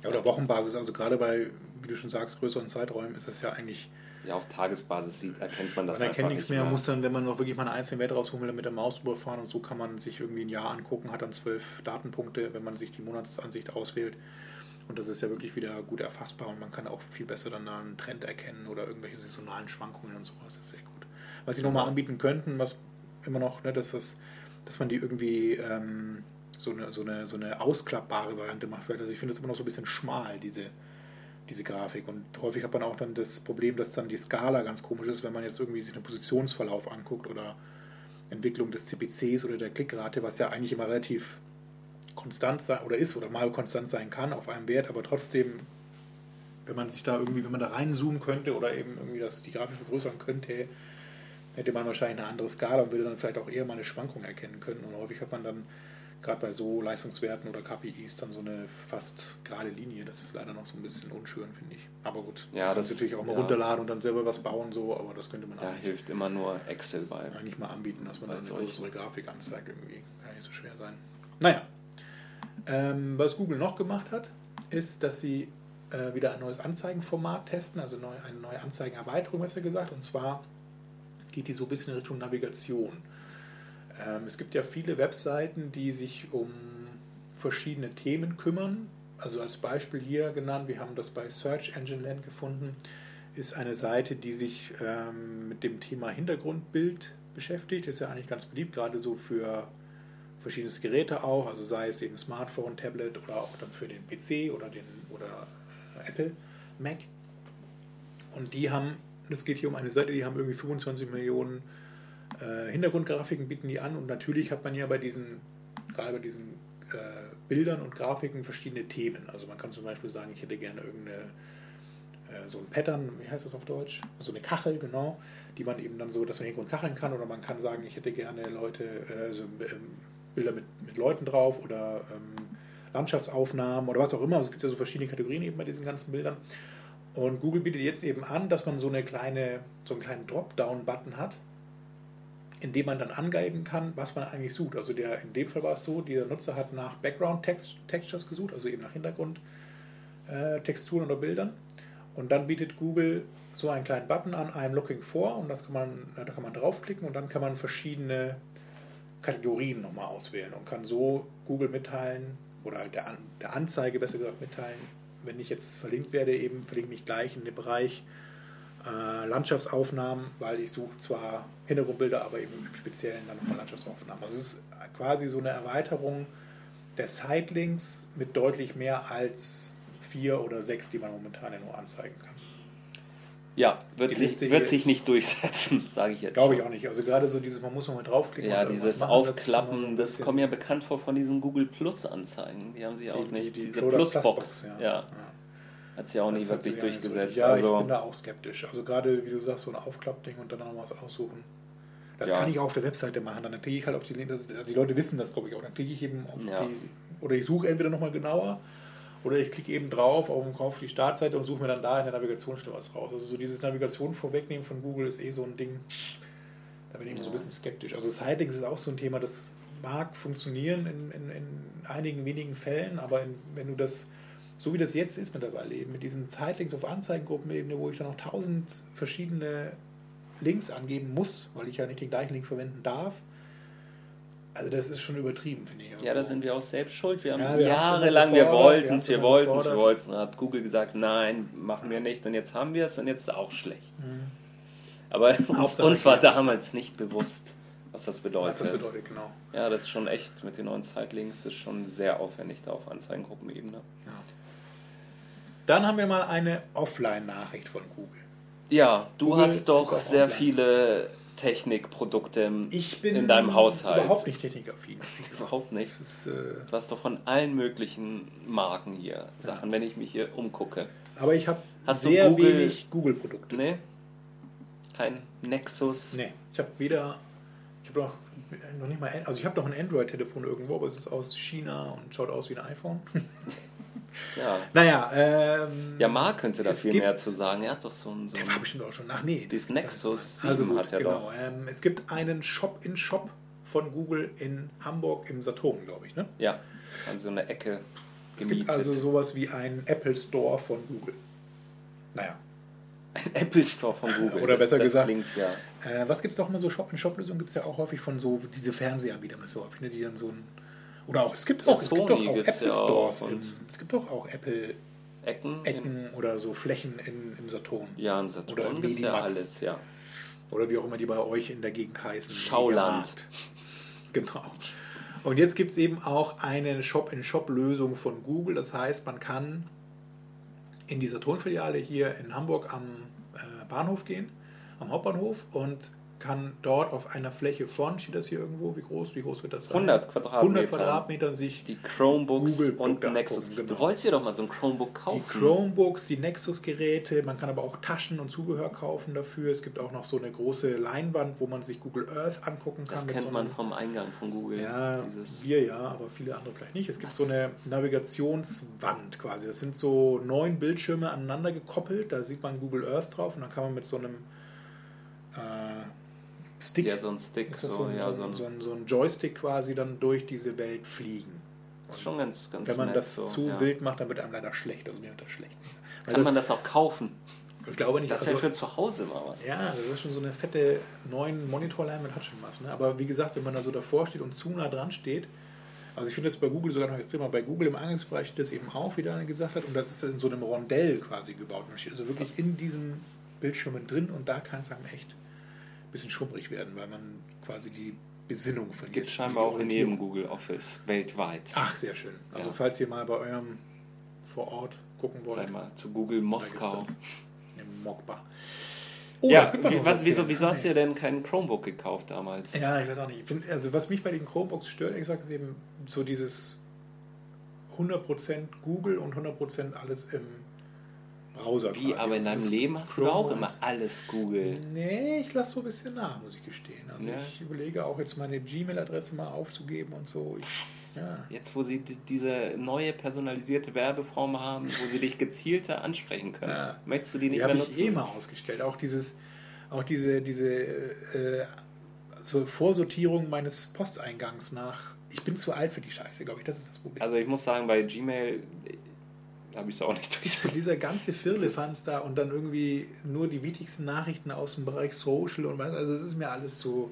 Ja, oder Wochenbasis, also gerade bei, wie du schon sagst, größeren Zeiträumen ist das ja eigentlich ja auf Tagesbasis sieht, erkennt man das Man erkennt nichts nicht mehr, muss dann, wenn man noch wirklich mal einen einzelnen Wert rausholen will, mit der Maus überfahren und so kann man sich irgendwie ein Jahr angucken, hat dann zwölf Datenpunkte, wenn man sich die Monatsansicht auswählt. Und das ist ja wirklich wieder gut erfassbar und man kann auch viel besser dann da einen Trend erkennen oder irgendwelche saisonalen Schwankungen und sowas. Das ist sehr gut. Was sie nochmal anbieten könnten, was immer noch, ne, dass, das, dass man die irgendwie ähm, so, eine, so, eine, so eine ausklappbare Variante macht. Also ich finde das immer noch so ein bisschen schmal, diese, diese Grafik. Und häufig hat man auch dann das Problem, dass dann die Skala ganz komisch ist, wenn man jetzt irgendwie sich den Positionsverlauf anguckt oder Entwicklung des CPCs oder der Klickrate, was ja eigentlich immer relativ konstant sein oder ist oder mal konstant sein kann auf einem Wert, aber trotzdem, wenn man sich da irgendwie, wenn man da reinzoomen könnte oder eben irgendwie das, die Grafik vergrößern könnte, hätte man wahrscheinlich eine andere Skala und würde dann vielleicht auch eher mal eine Schwankung erkennen können. Und häufig hat man dann gerade bei so Leistungswerten oder KPIs dann so eine fast gerade Linie. Das ist leider noch so ein bisschen unschön, finde ich. Aber gut, Ja, man das- natürlich auch mal ja. runterladen und dann selber was bauen, so, aber das könnte man Da eigentlich, hilft immer nur Excel bei. eigentlich mal anbieten, dass man dann eine größere Grafik anzeigt. Irgendwie kann nicht so schwer sein. Naja, ähm, was Google noch gemacht hat, ist, dass sie äh, wieder ein neues Anzeigenformat testen, also neu, eine neue Anzeigenerweiterung, besser gesagt. Und zwar geht die so ein bisschen in Richtung Navigation. Ähm, es gibt ja viele Webseiten, die sich um verschiedene Themen kümmern. Also als Beispiel hier genannt, wir haben das bei Search Engine Land gefunden, ist eine Seite, die sich ähm, mit dem Thema Hintergrundbild beschäftigt. Ist ja eigentlich ganz beliebt, gerade so für verschiedene Geräte auch, also sei es eben Smartphone, Tablet oder auch dann für den PC oder den oder äh, Apple Mac. Und die haben, das geht hier um eine Seite, die haben irgendwie 25 Millionen äh, Hintergrundgrafiken bieten die an und natürlich hat man ja bei diesen, gerade bei diesen äh, Bildern und Grafiken verschiedene Themen. Also man kann zum Beispiel sagen, ich hätte gerne irgendeine äh, so ein Pattern, wie heißt das auf Deutsch? So eine Kachel, genau, die man eben dann so, dass man irgendwo kacheln kann oder man kann sagen, ich hätte gerne Leute, äh, also ähm, Bilder mit, mit Leuten drauf oder ähm, Landschaftsaufnahmen oder was auch immer. Es gibt ja so verschiedene Kategorien eben bei diesen ganzen Bildern. Und Google bietet jetzt eben an, dass man so eine kleine, so einen kleinen Dropdown-Button hat, in dem man dann angeben kann, was man eigentlich sucht. Also der, in dem Fall war es so, der Nutzer hat nach Background Text, Textures gesucht, also eben nach Hintergrund äh, oder Bildern. Und dann bietet Google so einen kleinen Button an I'm looking for und das kann man, da kann man draufklicken und dann kann man verschiedene Kategorien nochmal auswählen und kann so Google mitteilen oder halt der, An der Anzeige besser gesagt mitteilen, wenn ich jetzt verlinkt werde, eben verlinke mich gleich in den Bereich äh, Landschaftsaufnahmen, weil ich suche zwar Hintergrundbilder, aber eben im Speziellen dann nochmal Landschaftsaufnahmen. Also es ist quasi so eine Erweiterung der Sitelinks mit deutlich mehr als vier oder sechs, die man momentan ja nur anzeigen kann. Ja, wird, sich, wird sich nicht durchsetzen, sage ich jetzt. Glaube ich auch nicht. Also gerade so dieses, man muss nochmal draufklicken. Ja, dieses machen, das Aufklappen, so ein das kommt mir bekannt vor von diesen Google Plus Anzeigen. Die haben sich auch die, nicht, die, die diese Plusbox, Plus ja, hat sich auch Das hat wirklich eigentlich so- durchgesetzt. Ja, ich also, bin da auch skeptisch. Also gerade, wie du sagst, so ein Aufklappding und dann noch was aussuchen. Das Ja. kann ich auch auf der Webseite machen. Dann klicke ich halt auf die Links. Also die Leute wissen das, glaube ich, auch. Dann klicke ich eben auf Ja. die. Oder ich suche entweder nochmal genauer oder ich klicke eben drauf auf, auf die Startseite und suche mir dann da in der Navigationsstelle was raus. Also so dieses Navigation vorwegnehmen von Google ist eh so ein Ding. Da bin ich immer so ein bisschen skeptisch. Also Sightings ist auch so ein Thema, das mag funktionieren in, in, in einigen wenigen Fällen, aber in, wenn du das, so wie das jetzt ist mittlerweile, eben mit diesen Sightlinks auf Anzeigengruppenebene, wo ich dann noch tausend verschiedene Links angeben muss, weil ich ja nicht den gleichen Link verwenden darf, also das ist schon übertrieben, finde ich. ja, da sind wir auch selbst schuld. Wir haben Ja, wir jahrelang, wir wollten es, wir wollten es, wir wollten es. Und dann hat Google gesagt, nein, machen wir nicht. Und jetzt haben wir es und jetzt ist es auch schlecht. Aber uns, Mhm. Uns war damals nicht bewusst, was das bedeutet. Was das bedeutet, genau. Ja, das ist schon echt mit den neuen Zeitlinks, ist schon sehr aufwendig da auf Anzeigengruppenebene. Ja. Dann haben wir mal eine Offline-Nachricht von Google. Ja, du Google hast doch sehr offline. viele Technikprodukte Ich bin in deinem Haushalt. überhaupt nicht technikaffin. Überhaupt nicht. Ist, äh, Du hast doch von allen möglichen Marken hier Sachen, wenn ich mich hier umgucke. aber ich habe sehr Google- wenig Google-Produkte. Nee? Kein Nexus? Nee, ich habe weder, ich habe noch, noch nicht mal, also ich habe doch ein Android-Telefon irgendwo, aber es ist aus China und schaut aus wie ein iPhone. Ja. naja, ähm, Ja, Mark könnte da Es viel gibt- mehr zu sagen. Er hat doch so ein. So der war bestimmt auch schon. Ach nee, Dieses das- Nexus Also 7 gut, hat er genau. doch. Ähm, es gibt einen Shop-in-Shop von Google in Hamburg im Saturn, glaube ich. Ne? ja, an so eine Ecke Es gemietet. gibt also sowas wie einen Apple Store von Google. Naja, ein Apple Store von Google. Oder besser das, das gesagt- Klingt ja. Äh, was gibt es doch immer so Shop-in-Shop-Lösungen? Gibt es ja auch häufig von so, diese Fernsehanbieter haben das so häufig, ne, die dann so ein. Oder auch, es gibt auch, es gibt auch gibt's Apple auch Stores. und- im, es gibt doch auch Apple Ecken. Ecken oder so Flächen in, im Saturn. ja, im Oder Saturn im gibt es ja alles, ja. Oder wie auch immer die bei euch in der Gegend heißen. Schauland. Genau. Und jetzt gibt es eben auch eine Shop-in-Shop-Lösung von Google. Das heißt, man kann in die Saturn-Filiale hier in Hamburg am äh, Bahnhof gehen, am Hauptbahnhof und kann dort auf einer Fläche von, steht das hier irgendwo, wie groß, wie groß wird das sein? 100 Quadratmeter. 100 Quadratmetern sich Die Chromebooks Google-Produkte und Nexus. genau. Du wolltest dir doch mal so ein Chromebook die kaufen. Chromebooks, die Nexus-Geräte, man kann aber auch Taschen und Zubehör kaufen dafür. Es gibt auch noch so eine große Leinwand, wo man sich Google Earth angucken kann. das kennt so man vom Eingang von Google. Ja, Dieses, wir ja, aber viele andere vielleicht nicht. Es gibt Was? so eine Navigationswand quasi. Das sind so neun Bildschirme aneinander gekoppelt. Da sieht man Google Earth drauf und dann kann man mit so einem äh, Stick, ja, so ein Stick, so, so, ja, so, ein, ein, so, ein, so ein Joystick quasi dann durch diese Welt fliegen. ist schon ganz, ganz Wenn man nett das zu ja. wild macht, dann wird einem leider schlecht. Also mir wird das schlecht. Weil Kann das, man das auch kaufen? ich glaube nicht, Das also, wäre für zu Hause mal was. Ja, das ist schon so eine fette neuen Monitorleinwand hat schon was. Ne? Aber wie gesagt, wenn man da so davor steht und zu nah dran steht, also ich finde das bei Google sogar noch extremer. Bei Google im Eingangsbereich steht das eben auch, wie Daniel gesagt hat, und das ist in so einem Rondell quasi gebaut. Man steht also wirklich in diesen Bildschirmen drin und da kann es einem echt ein bisschen schummrig werden, weil man quasi die Besinnung verliert. Gibt es scheinbar auch in jedem Google Office weltweit. Ach, sehr schön. Also Ja. falls ihr mal bei eurem vor Ort gucken wollt, Einmal zu Google Moskau. Im Mockbar. Oh, Ja, wie, was, wieso, wieso hast du denn kein Chromebook gekauft damals? Ja, ich weiß auch nicht. Ich find, also was mich bei den Chromebooks stört, ehrlich gesagt, ist eben so dieses 100% Google und 100% alles im Browser. Wie, quasi. aber in deinem Leben hast du Chrome doch auch immer alles Google. Nee, ich lasse so ein bisschen nach, muss ich gestehen. Also Ja. ich überlege auch jetzt meine Gmail-Adresse mal aufzugeben und so. Ich, Ja. Jetzt, wo sie die- diese neue personalisierte Werbeform haben, wo sie dich gezielter ansprechen können, Ja. möchtest du die nicht Die mehr habe ich nutzen? eh mal ausgestellt. Auch dieses, auch diese, diese äh, so Vorsortierung meines Posteingangs nach. Ich bin zu alt für die Scheiße, glaube ich. Das ist das Problem. Also ich muss sagen, bei Gmail, habe ich es auch nicht durch. Dieser ganze Firlefanz da und dann irgendwie nur die wichtigsten Nachrichten aus dem Bereich Social und was, also es ist mir alles zu,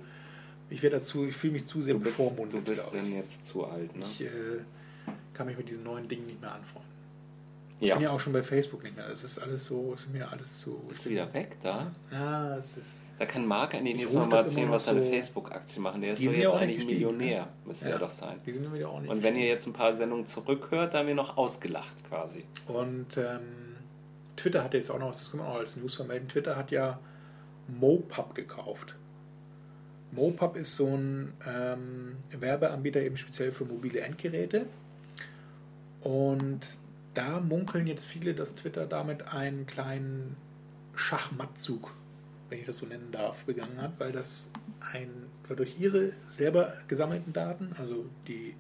ich werde dazu, ich fühle mich zu sehr Du bist, bevormundet. du bist denn jetzt zu alt, ne? ich. ich äh, kann mich mit diesen neuen Dingen nicht mehr anfreunden. Ich Ja. bin ja auch schon bei Facebook nicht mehr. Es ist alles so, es ist mir alles zu. Bist du wieder weg da? Ja, es ist. Da kann Marc Ich nächstes ruf Mal erzählen, was seine so- Facebook-Aktie machen. Der ist Die doch jetzt eigentlich gestiegen, Millionär, ne? müsste Ja. er doch sein. Die sind wieder auch nicht. Und wenn ihr jetzt ein paar Sendungen zurückhört, dann haben wir noch ausgelacht quasi. Und ähm, Twitter hat jetzt auch noch was, das können wir auch als News vermelden. Twitter hat ja MoPub gekauft. MoPub ist so ein ähm, Werbeanbieter eben speziell für mobile Endgeräte. Und da munkeln jetzt viele, dass Twitter damit einen kleinen Schachmattzug, wenn ich das so nennen darf, begangen hat, weil das ein durch ihre selber gesammelten Daten, also die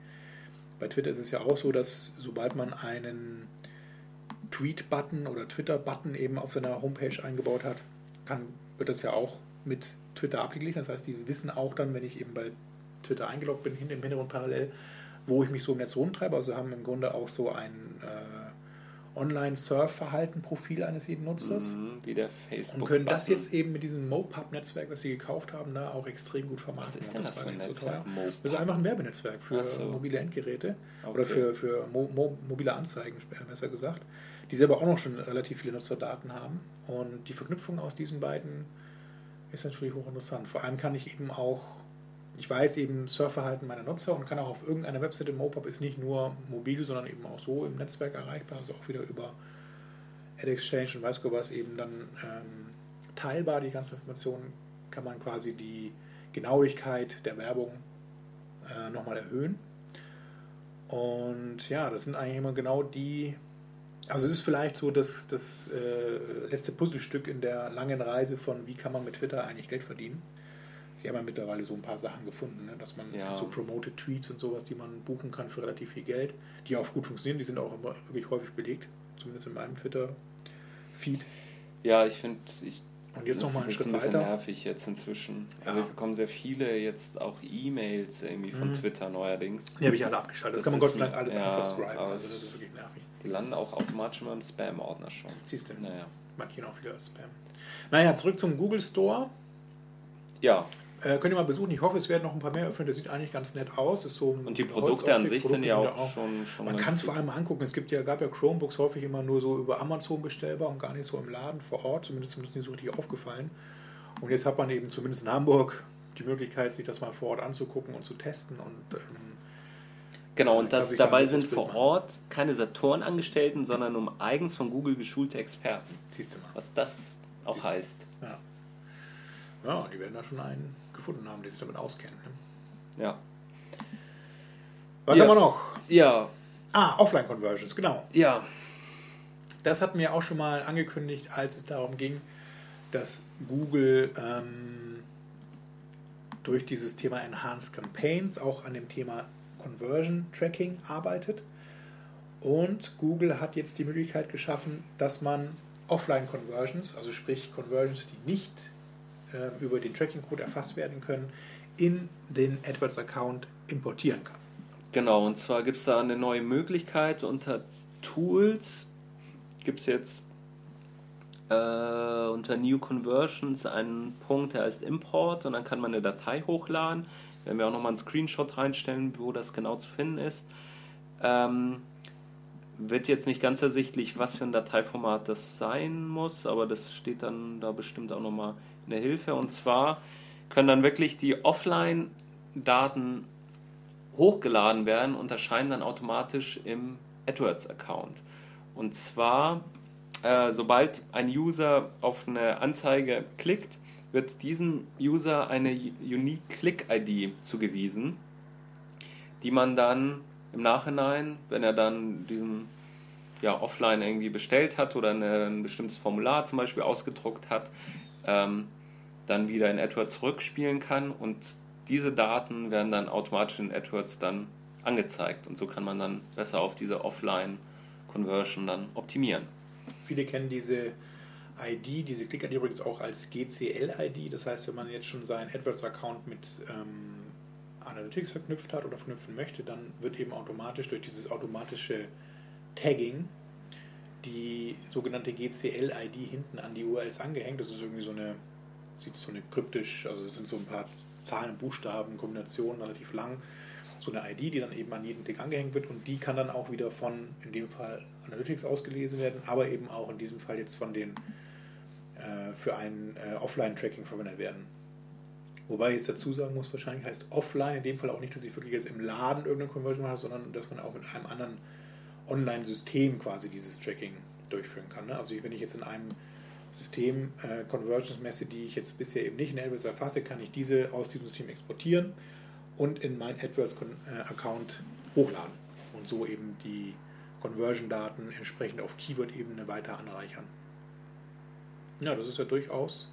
bei Twitter ist es ja auch so, dass sobald man einen Tweet-Button oder Twitter-Button eben auf seiner Homepage eingebaut hat, kann, wird das ja auch mit Twitter abgeglichen. Das heißt, die wissen auch dann, wenn ich eben bei Twitter eingeloggt bin, hin im Hintergrund parallel, wo ich mich so im Netz rumtreibe. Also haben im Grunde auch so ein äh, Online-Surf-Verhalten-Profil eines jeden Nutzers. Mhm, wie der Facebook. Und können das jetzt eben mit diesem MoPub-Netzwerk, was sie gekauft haben, da auch extrem gut vermarkten. Was ist denn das war für ein Netzwerk? MoPub? Das ist einfach ein Werbenetzwerk für so. mobile Endgeräte Okay. oder für, für mo mo mobile Anzeigen, besser gesagt, die selber auch noch schon relativ viele Nutzerdaten haben. Und die Verknüpfung aus diesen beiden ist natürlich hochinteressant. Vor allem kann ich eben auch, ich weiß eben Surfverhalten meiner Nutzer und kann auch auf irgendeiner Webseite, MoPub ist nicht nur mobil, sondern eben auch so im Netzwerk erreichbar, also auch wieder über AdExchange und weiß Gott was eben dann ähm, teilbar, die ganze Information, kann man quasi die Genauigkeit der Werbung äh, nochmal erhöhen. Und ja, das sind eigentlich immer genau die, also es ist vielleicht so das, das äh, letzte Puzzlestück in der langen Reise von, wie kann man mit Twitter eigentlich Geld verdienen. Sie haben ja mittlerweile so ein paar Sachen gefunden, ne? dass man es Ja. gibt so Promoted Tweets und sowas, die man buchen kann für relativ viel Geld, die auch gut funktionieren, die sind auch immer wirklich häufig belegt, zumindest in meinem Twitter-Feed. Ja, ich finde, ich. Und jetzt noch mal einen ist Schritt ein bisschen weiter. nervig jetzt inzwischen. Ja. Also ich bekomme sehr viele jetzt auch E-Mails irgendwie von Mhm. Twitter neuerdings. Die habe ich alle abgeschaltet. Das, Das kann man Gott ist sei Dank ein- alles ja, unsubscriben. Also das ist wirklich nervig. Die landen auch automatisch immer im Spam-Ordner schon. Siehst du, Naja. markieren auch wieder Spam. Naja, zurück zum Google Store. Ja, Äh, könnt ihr mal besuchen. Ich hoffe, es werden noch ein paar mehr öffnen. Das sieht eigentlich ganz nett aus. Ist so und die Produkte an sich sind ja Produkte auch schon, schon Man kann es vor allem angucken. Es gibt ja, gab ja Chromebooks häufig immer nur so über Amazon bestellbar und gar nicht so im Laden vor Ort. Zumindest ist mir das nicht so richtig aufgefallen. Und jetzt hat man eben zumindest in Hamburg die Möglichkeit, sich das mal vor Ort anzugucken und zu testen. Und ähm, Genau, und Kann das, dabei sind vor. Ort keine Saturn-Angestellten, sondern um eigens von Google geschulte Experten. siehst du mal. Was das auch Siehst heißt. Ja. ja, die werden da schon einen gefunden haben, der sich damit auskennt. Ne? Ja. Was Ja. haben wir noch? Ja, Ah, Offline-Conversions, genau. ja. Das hatten wir auch schon mal angekündigt, als es darum ging, dass Google ähm, durch dieses Thema Enhanced Campaigns auch an dem Thema Conversion Tracking arbeitet. Und Google hat jetzt die Möglichkeit geschaffen, dass man Offline-Conversions, also sprich Conversions, die nicht äh, über den Tracking-Code erfasst werden können, in den AdWords-Account importieren kann. Genau, und zwar gibt es da eine neue Möglichkeit unter Tools. Gibt es jetzt äh, unter New Conversions einen Punkt, der heißt Import und dann kann man eine Datei hochladen. Werden wir auch nochmal einen Screenshot reinstellen, wo das genau zu finden ist. Ähm, wird jetzt nicht ganz ersichtlich, was für ein Dateiformat das sein muss, aber das steht dann da bestimmt auch nochmal in der Hilfe. Und zwar können dann wirklich die Offline-Daten hochgeladen werden und erscheinen dann automatisch im AdWords-Account. Und zwar, äh, sobald ein User auf eine Anzeige klickt, wird diesem User eine Unique Click-ID zugewiesen, die man dann im Nachhinein, wenn er dann diesen ja, offline irgendwie bestellt hat oder eine, ein bestimmtes Formular zum Beispiel ausgedruckt hat, ähm, dann wieder in AdWords zurückspielen kann und diese Daten werden dann automatisch in AdWords dann angezeigt und so kann man dann besser auf diese Offline-Conversion dann optimieren. Viele kennen diese ID, diese Click-ID übrigens auch als GCL-ID. Das heißt, wenn man jetzt schon seinen AdWords-Account mit ähm, Analytics verknüpft hat oder verknüpfen möchte, dann wird eben automatisch durch dieses automatische Tagging die sogenannte GCL-ID hinten an die URLs angehängt. Das ist irgendwie so eine, sieht so eine kryptisch, also es sind so ein paar Zahlen Buchstaben, Kombinationen, relativ lang. So eine ID, die dann eben an jeden Tick angehängt wird und die kann dann auch wieder von, in dem Fall Analytics ausgelesen werden, aber eben auch in diesem Fall jetzt von den äh, für ein äh, Offline-Tracking verwendet werden. Wobei ich jetzt dazu sagen muss, wahrscheinlich heißt offline in dem Fall auch nicht, dass ich wirklich jetzt im Laden irgendeine Conversion mache, sondern dass man auch mit einem anderen Online-System quasi dieses Tracking durchführen kann. Ne? Also wenn ich jetzt in einem System äh, Conversions messe, die ich jetzt bisher eben nicht in AdWords erfasse, kann ich diese aus diesem System exportieren und in mein AdWords-Account äh, hochladen und so eben die Conversion-Daten entsprechend auf Keyword-Ebene weiter anreichern. Ja, das ist ja durchaus.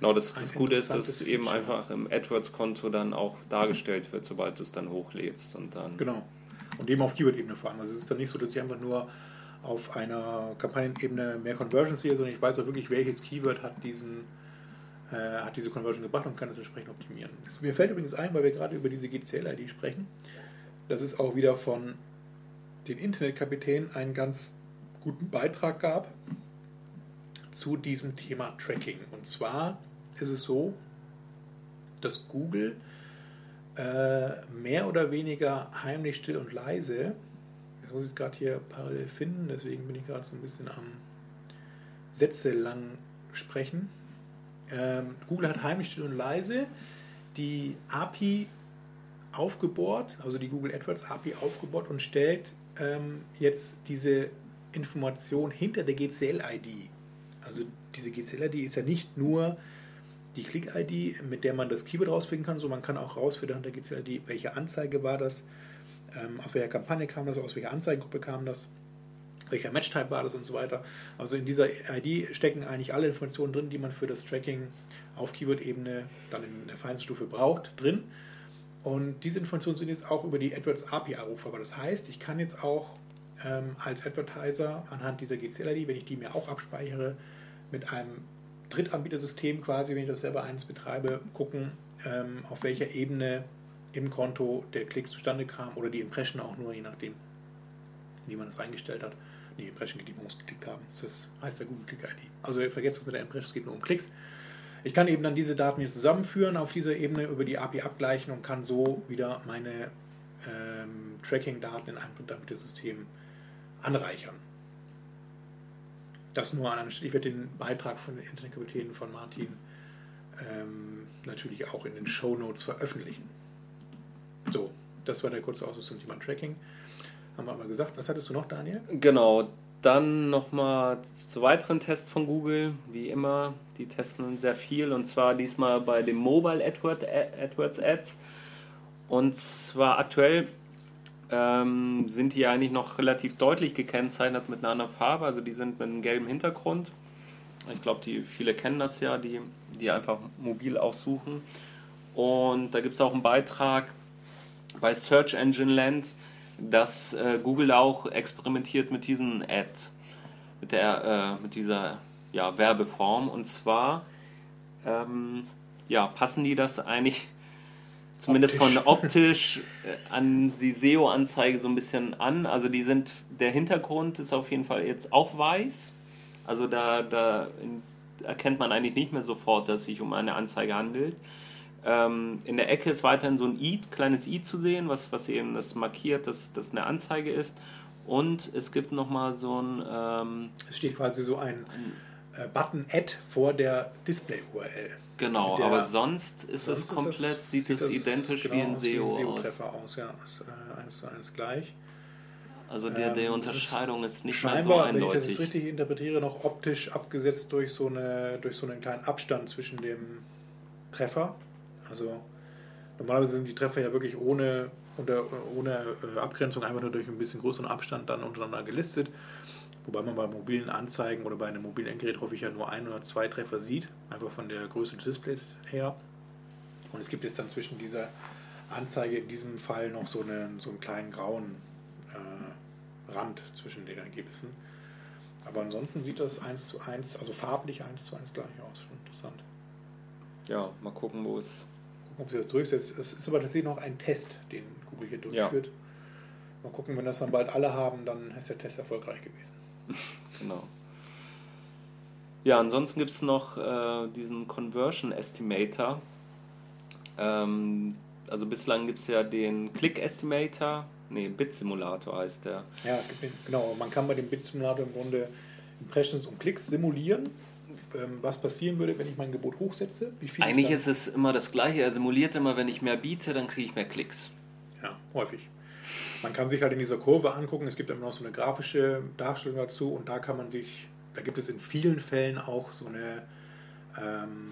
Genau, das, das Gute ist, dass es eben einfach im AdWords-Konto dann auch dargestellt wird, sobald du es dann hochlädst. Und dann genau. Und eben auf Keyword-Ebene vor allem. Also es ist dann nicht so, dass ich einfach nur auf einer Kampagnenebene mehr Conversions sehe, sondern ich weiß auch wirklich, welches Keyword hat diesen äh, hat diese Conversion gebracht und kann es entsprechend optimieren. Es, mir fällt übrigens ein, weil wir gerade über diese GCL-ID sprechen, dass es auch wieder von den Internetkapitänen einen ganz guten Beitrag gab zu diesem Thema Tracking. Und zwar ist es so, dass Google äh, mehr oder weniger heimlich, still und leise, jetzt muss ich es gerade hier parallel finden, deswegen bin ich gerade so ein bisschen am Sätze lang sprechen. Ähm, Google hat heimlich, still und leise die API aufgebohrt, also die Google AdWords API aufgebohrt und stellt ähm, jetzt diese Information hinter der GCL-ID also diese GCL-ID ist ja nicht nur die Click-ID, mit der man das Keyword rausfinden kann, sondern man kann auch rausfinden unter GCL-ID, welche Anzeige war das, ähm, aus welcher Kampagne kam das, aus welcher Anzeigengruppe kam das, welcher Match-Type war das und so weiter. Also in dieser ID stecken eigentlich alle Informationen drin, die man für das Tracking auf Keyword-Ebene dann in der Feinstufe braucht, drin. Und diese Informationen sind jetzt auch über die AdWords API abrufbar. Das heißt, ich kann jetzt auch ähm, als Advertiser anhand dieser GCL-ID, wenn ich die mir auch abspeichere, mit einem Drittanbietersystem quasi, wenn ich das selber eins betreibe, gucken, ähm, auf welcher Ebene im Konto der Klick zustande kam oder die Impression auch nur, je nachdem, wie man das eingestellt hat. Die Impression geht, die muss geklickt haben. Das heißt ja Google Click ID. Also vergesst das mit der Impression, es geht nur um Klicks. Ich kann eben dann diese Daten hier zusammenführen, auf dieser Ebene über die API abgleichen und kann so wieder meine ähm, Tracking-Daten in einem Drittanbietersystem anreichern. Das nur an einer Stelle. Ich werde den Beitrag von den Internetkapitänen von Martin ähm, natürlich auch in den Show Notes veröffentlichen. So, das war der kurze Ausschuss zum Thema Tracking. Haben wir aber gesagt. Was hattest du noch, Daniel? Genau, dann nochmal zu weiteren Tests von Google. Wie immer, die testen sehr viel und zwar diesmal bei den Mobile AdWords Ads. Und zwar aktuell ähm, sind die eigentlich noch relativ deutlich gekennzeichnet mit einer anderen Farbe. Also die sind mit einem gelben Hintergrund. Ich glaube, die viele kennen das ja, die, die einfach mobil auch suchen. Und da gibt es auch einen Beitrag bei Search Engine Land, dass äh, Google auch experimentiert mit diesen Ad, mit, der, äh, mit dieser ja, Werbeform. Und zwar ähm, ja, passen die das eigentlich zumindest optisch. von optisch äh, an die SEO-Anzeige so ein bisschen an. Also die sind, der Hintergrund ist auf jeden Fall jetzt auch weiß. Also da, da erkennt man eigentlich nicht mehr sofort, dass es sich um eine Anzeige handelt. Ähm, in der Ecke ist weiterhin so ein i, kleines i zu sehen, was, was eben das markiert, dass das eine Anzeige ist. Und es gibt nochmal so ein... Ähm, es steht quasi so ein, ein äh, Button Add vor der Display-URL. Genau, der, aber sonst ist sonst es komplett, das, sieht, sieht es identisch genau wie ein SEO, ein SEO Treffer aus. ja, ist äh, eins zu eins gleich. Also der, die ähm, Unterscheidung ist nicht mehr so eindeutig. Wenn ich das richtig interpretiere, noch optisch abgesetzt durch so, eine, durch so einen kleinen Abstand zwischen dem Treffer. Also normalerweise sind die Treffer ja wirklich ohne, unter, ohne äh, Abgrenzung einfach nur durch ein bisschen größeren Abstand dann untereinander gelistet. Wobei man bei mobilen Anzeigen oder bei einem mobilen Endgerät häufig ja nur ein oder zwei Treffer sieht, einfach von der Größe des Displays her. Und es gibt jetzt dann zwischen dieser Anzeige in diesem Fall noch so einen, so einen kleinen grauen äh, Rand zwischen den Ergebnissen. Aber ansonsten sieht das 1 zu 1, also farblich 1 zu 1 gleich aus. Schon interessant. Ja, mal gucken, wo es. Gucken, ob sie das durchsetzt. Es ist aber tatsächlich noch ein Test, den Google hier durchführt. Ja. Mal gucken, wenn das dann bald alle haben, dann ist der Test erfolgreich gewesen. Genau. Ja, ansonsten gibt es noch äh, diesen Conversion Estimator. Ähm, also bislang gibt es ja den Click Estimator, nee, Bit Simulator heißt der. Ja, es gibt den, genau, man kann bei dem Bit-Simulator im Grunde Impressions und Klicks simulieren, ähm, was passieren würde, wenn ich mein Gebot hochsetze. Eigentlich ist es immer das gleiche. Er simuliert immer, wenn ich mehr biete, dann kriege ich mehr Klicks. Ja, häufig. Man kann sich halt in dieser Kurve angucken, es gibt immer noch so eine grafische Darstellung dazu und da kann man sich, da gibt es in vielen Fällen auch so eine ähm,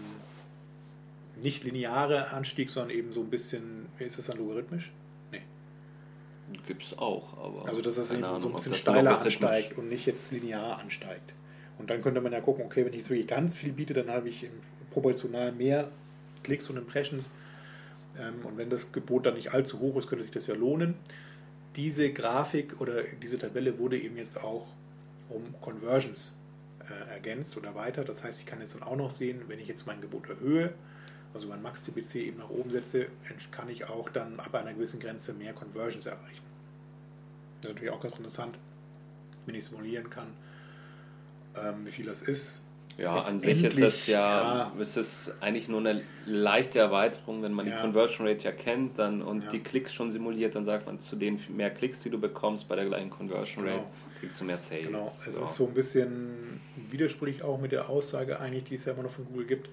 nicht lineare Anstieg, sondern eben so ein bisschen, ist das dann logarithmisch? Nee. Gibt es auch, aber. Also dass es eben so Ahnung, ein ob bisschen steiler ansteigt und nicht jetzt linear ansteigt. Und dann könnte man ja gucken, okay, wenn ich jetzt wirklich ganz viel biete, dann habe ich proportional mehr Klicks und Impressions. Ähm, Und wenn das Gebot dann nicht allzu hoch ist, könnte sich das ja lohnen. Diese Grafik oder diese Tabelle wurde eben jetzt auch um Conversions äh, ergänzt oder erweitert. Das heißt, ich kann jetzt dann auch noch sehen, wenn ich jetzt mein Gebot erhöhe, also mein Max-CPC eben nach oben setze, kann ich auch dann ab einer gewissen Grenze mehr Conversions erreichen. Das ist natürlich auch ganz interessant, wenn ich simulieren kann, ähm, wie viel das ist. Ja, an sich ist das ja, es ist eigentlich nur eine leichte Erweiterung, wenn man Ja. die Conversion Rate ja kennt dann, und Ja. die Klicks schon simuliert, dann sagt man, zu den mehr Klicks, die du bekommst bei der gleichen Conversion Genau. Rate, kriegst du mehr Sales. Genau, es Ja. ist so ein bisschen widersprüchlich auch mit der Aussage eigentlich, die es ja immer noch von Google gibt,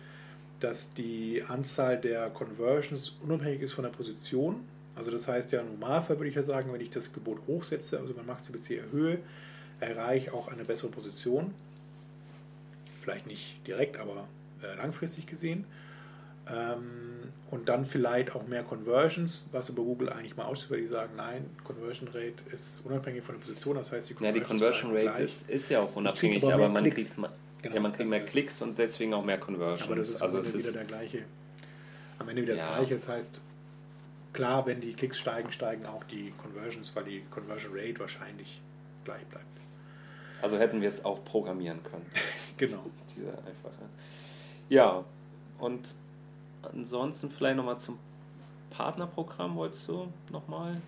dass die Anzahl der Conversions unabhängig ist von der Position. Also das heißt ja im Normalfall würde ich ja sagen, wenn ich das Gebot hochsetze, also mein Max-CPC erhöhe, erreiche ich auch eine bessere Position. Vielleicht nicht direkt, aber äh, langfristig gesehen. Ähm, und dann vielleicht auch mehr Conversions, was über Google eigentlich mal aussieht, weil die sagen, nein, Conversion Rate ist unabhängig von der Position, das heißt, die Ja, die Conversion Rate gleich. ist, ist ja auch unabhängig, aber aber, mehr man Klicks. kriegt, man, Genau, ja, man kriegt mehr Klicks und deswegen auch mehr Conversions. Aber das ist also am Ende wieder der gleiche. Am Ende wieder das Ja. gleiche. Das heißt, klar, wenn die Klicks steigen, steigen auch die Conversions, weil die Conversion Rate wahrscheinlich gleich bleibt. Also hätten wir es auch programmieren können. Genau. Diese einfache. Ja, und ansonsten vielleicht nochmal zum Partnerprogramm, wolltest du nochmal?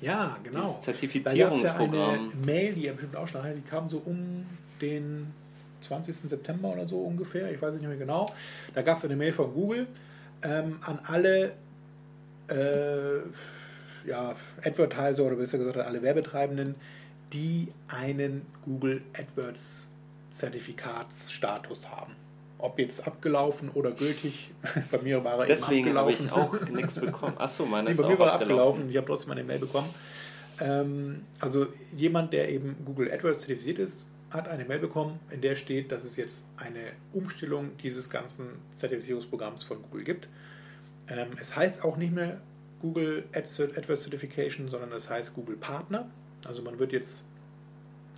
Ja, genau. Dieses Da gab es ja Zertifizierungsprogramm. eine Mail, die ihr bestimmt auch schon hattet, die kam so um den 20. September oder so ungefähr, ich weiß nicht mehr genau. Da gab es eine Mail von Google ähm, an alle äh, ja, Advertiser oder besser gesagt an alle Werbetreibenden, die einen Google AdWords Zertifikatsstatus haben. Ob jetzt abgelaufen oder gültig, bei mir war er Deswegen eben habe abgelaufen. ich auch nichts bekommen. Achso, meine Nee, ist bei mir war er abgelaufen. Ich habe trotzdem eine Mail bekommen. Ähm, also jemand, der eben Google AdWords zertifiziert ist, hat eine Mail bekommen, in der steht, dass es jetzt eine Umstellung dieses ganzen Zertifizierungsprogramms von Google gibt. Ähm, es heißt auch nicht mehr Google AdWords Certification, sondern es heißt Google Partner. Also man wird jetzt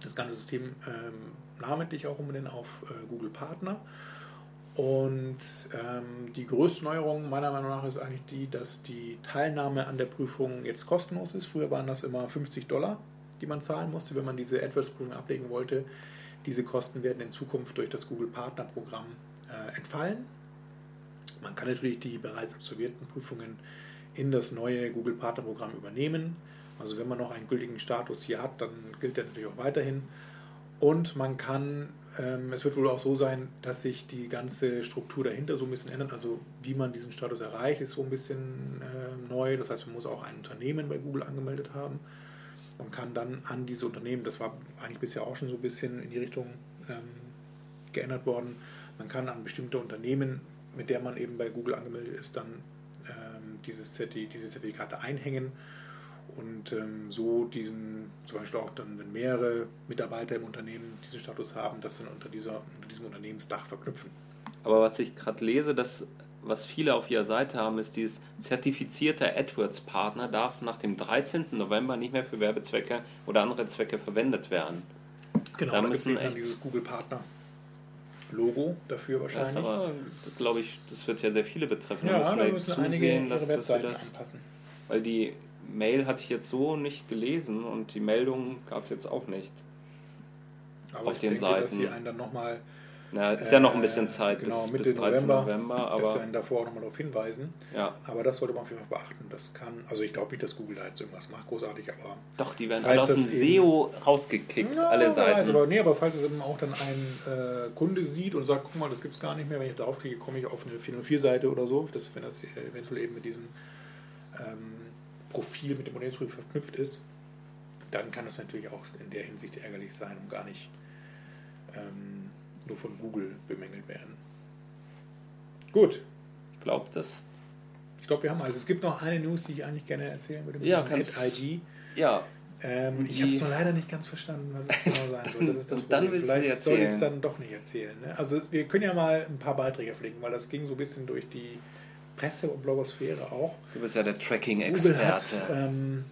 das ganze System ähm, namentlich auch umbenennen auf äh, Google Partner. Und ähm, die größte Neuerung meiner Meinung nach ist eigentlich die, dass die Teilnahme an der Prüfung jetzt kostenlos ist. Früher waren das immer 50 Dollar, die man zahlen musste, wenn man diese AdWords-Prüfung ablegen wollte. Diese Kosten werden in Zukunft durch das Google Partner-Programm äh, entfallen. Man kann natürlich die bereits absolvierten Prüfungen in das neue Google Partner-Programm übernehmen. Also wenn man noch einen gültigen Status hier hat, dann gilt der natürlich auch weiterhin. Und man kann, ähm, es wird wohl auch so sein, dass sich die ganze Struktur dahinter so ein bisschen ändert. Also wie man diesen Status erreicht, ist so ein bisschen äh, neu. Das heißt, man muss auch ein Unternehmen bei Google angemeldet haben und kann dann an diese Unternehmen, das war eigentlich bisher auch schon so ein bisschen in die Richtung ähm, geändert worden, man kann an bestimmte Unternehmen, mit der man eben bei Google angemeldet ist, dann ähm, dieses diese Zertifikate einhängen und ähm, so diesen, zum Beispiel auch dann, wenn mehrere Mitarbeiter im Unternehmen diesen Status haben, das dann unter, dieser, unter diesem Unternehmensdach verknüpfen. Aber was ich gerade lese, das, was viele auf ihrer Seite haben, ist dieses zertifizierte AdWords-Partner darf nach dem 13. November nicht mehr für Werbezwecke oder andere Zwecke verwendet werden. Genau, Da da, müssen eben dann echt- dieses Google-Partner-Logo dafür Das ist wahrscheinlich. aber, glaube ich, das wird ja sehr viele betreffen. ja, müssen da müssen zusehen, einige ihre dass, dass wir Webseiten das, anpassen. weil die Mail hatte ich jetzt so nicht gelesen und die Meldung gab es jetzt auch nicht. Aber auf ich den denke, dass Seiten. sie einen dann nochmal Ja, ist ja noch ein bisschen Äh, Zeit genau, bis, Mitte bis 13. November, November, dass aber wir dann davor auch nochmal darauf hinweisen. ja. Aber das sollte man auf jeden Fall beachten. Das kann, also ich glaube nicht, dass Google da jetzt irgendwas macht, großartig, aber Doch, die werden alle aus dem SEO rausgekickt, Ja, alle Seiten. Weiß, aber, nee, aber falls es eben auch dann ein äh, Kunde sieht und sagt, guck mal, das gibt es gar nicht mehr, wenn ich darauf klicke, komme ich auf eine 404-Seite oder so, das, wenn das eventuell eben mit diesem ähm, Profil, mit dem Unternehmensprofil verknüpft ist, dann kann das natürlich auch in der Hinsicht ärgerlich sein und gar nicht ähm, nur von Google bemängelt werden. Gut, ich glaube, das. ich glaube, wir haben also, es gibt noch eine News, die ich eigentlich gerne erzählen würde mit Ja, kannst- Ad-ID. Ja, Ähm, ich habe es nur leider nicht ganz verstanden, was es genau sein soll. Das ist das Problem. Vielleicht soll ich es dann doch nicht erzählen. Ne? Also wir können ja mal ein paar Beiträge verlinken, weil das ging so ein bisschen durch die Presse und Blogosphäre auch. du bist ja der Tracking-Experte. ähm,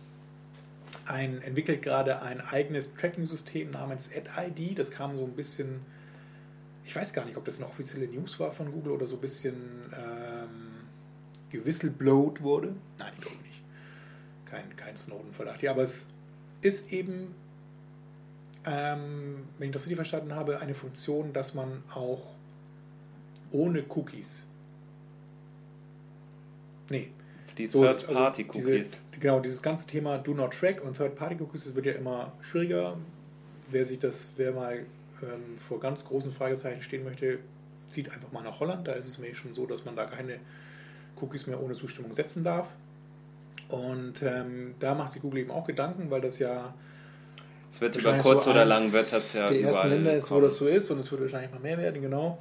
ein, entwickelt gerade ein eigenes Tracking-System namens AdID. Das kam so ein bisschen, ich weiß gar nicht, ob das eine offizielle News war von Google oder so ein bisschen ähm, gewhistlblowed wurde. Nein, ich glaube nicht. Kein, kein Snowden-Verdacht. Ja, aber es ist eben, ähm, wenn ich das richtig verstanden habe, eine Funktion, dass man auch ohne Cookies. Nee, die so. Also Third-Party-Cookies. diese- genau, dieses ganze Thema Do Not Track und Third-Party-Cookies, das wird ja immer schwieriger. Wer sich das, wer mal ähm, vor ganz großen Fragezeichen stehen möchte, zieht einfach mal nach Holland. Da ist es mir schon so, dass man da keine Cookies mehr ohne Zustimmung setzen darf. Und ähm, da macht sich Google eben auch Gedanken, weil das ja es wird über kurz so oder lang wird das ja der überall ersten Länder ist, wo kommen. das so ist und es wird wahrscheinlich noch mehr werden, genau.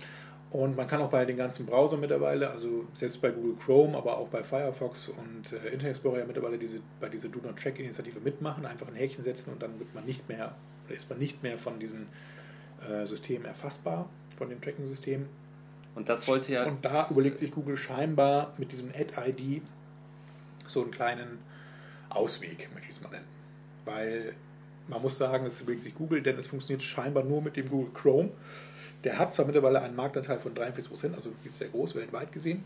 Und man kann auch bei den ganzen Browsern mittlerweile, also selbst bei Google Chrome, aber auch bei Firefox und äh, Internet Explorer ja mittlerweile diese, bei dieser Do Not Track Initiative mitmachen, einfach ein Häkchen setzen und dann wird man nicht mehr, oder ist man nicht mehr von diesen äh, Systemen erfassbar, von dem Tracking-System. Und das wollte ja Und da überlegt sich Google scheinbar mit diesem Ad-ID so einen kleinen Ausweg, möchte ich es mal nennen. Weil man muss sagen, es überlegt sich Google, denn es funktioniert scheinbar nur mit dem Google Chrome. Der hat zwar mittlerweile einen Marktanteil von 43%, also ist sehr groß weltweit gesehen.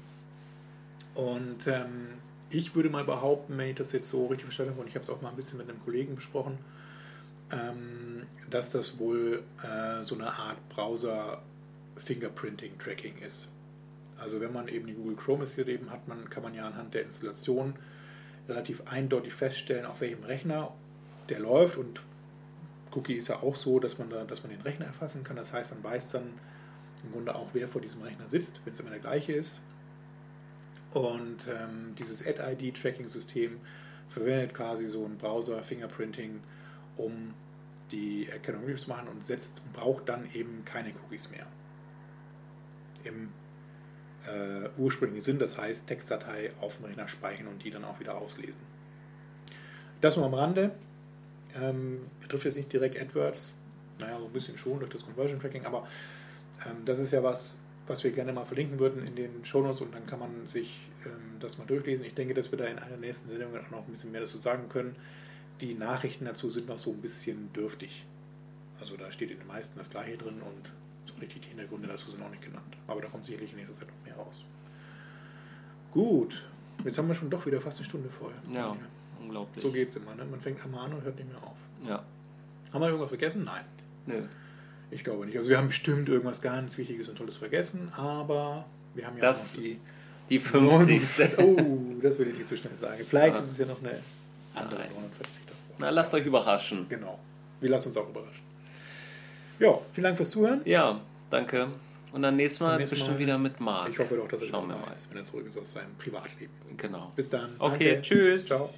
Und ähm, ich würde mal behaupten, wenn ich das jetzt so richtig verstanden habe, und ich habe es auch mal ein bisschen mit einem Kollegen besprochen, ähm, dass das wohl äh, so eine Art Browser-Fingerprinting-Tracking ist. Also wenn man eben die Google Chrome installiert eben hat, man, kann man ja anhand der Installation relativ eindeutig feststellen, auf welchem Rechner der läuft. Und Cookie ist ja auch so, dass man, da, dass man den Rechner erfassen kann. Das heißt, man weiß dann im Grunde auch, wer vor diesem Rechner sitzt, wenn es immer der gleiche ist. Und ähm, dieses Ad-ID-Tracking-System verwendet quasi so ein Browser-Fingerprinting, um die Erkennung möglich zu machen und setzt braucht dann eben keine Cookies mehr. Im äh, ursprünglichen Sinn, das heißt Textdatei auf dem Rechner speichern und die dann auch wieder auslesen. Das nur am Rande. Ähm, betrifft jetzt nicht direkt AdWords, naja, so ein bisschen schon durch das Conversion Tracking, aber ähm, das ist ja was, was wir gerne mal verlinken würden in den Shownotes und dann kann man sich ähm, das mal durchlesen. Ich denke, dass wir da in einer nächsten Sendungen auch noch ein bisschen mehr dazu sagen können. Die Nachrichten dazu sind noch so ein bisschen dürftig. Also da steht in den meisten das gleiche drin und so richtig die Hintergründe dazu sind auch nicht genannt. Aber da kommt sicherlich in nächster Zeit noch mehr raus. Gut, jetzt haben wir schon doch wieder fast eine Stunde voll. Ja, unglaublich. So geht es immer. Ne? Man fängt einmal an und hört nicht mehr auf. Ja. Haben wir irgendwas vergessen? Nein. Nö. Ich glaube nicht. Also wir haben bestimmt irgendwas ganz Wichtiges und Tolles vergessen, aber wir haben ja Das- noch die Die 50. Oh, das würde ich nicht so schnell sagen. Vielleicht Ja. ist es ja noch eine andere Nein. 49 davor. Na, lasst euch überraschen. Genau. Wir lassen uns auch überraschen. Ja, vielen Dank fürs Zuhören. Ja, danke. Und dann nächstes Mal nächstes bestimmt Mal- wieder mit Marc. Ich hoffe doch, dass er Schauen wir mal. ist, wenn er zurück ist aus seinem Privatleben. Genau. Bis dann. Okay, Danke. tschüss. Ciao.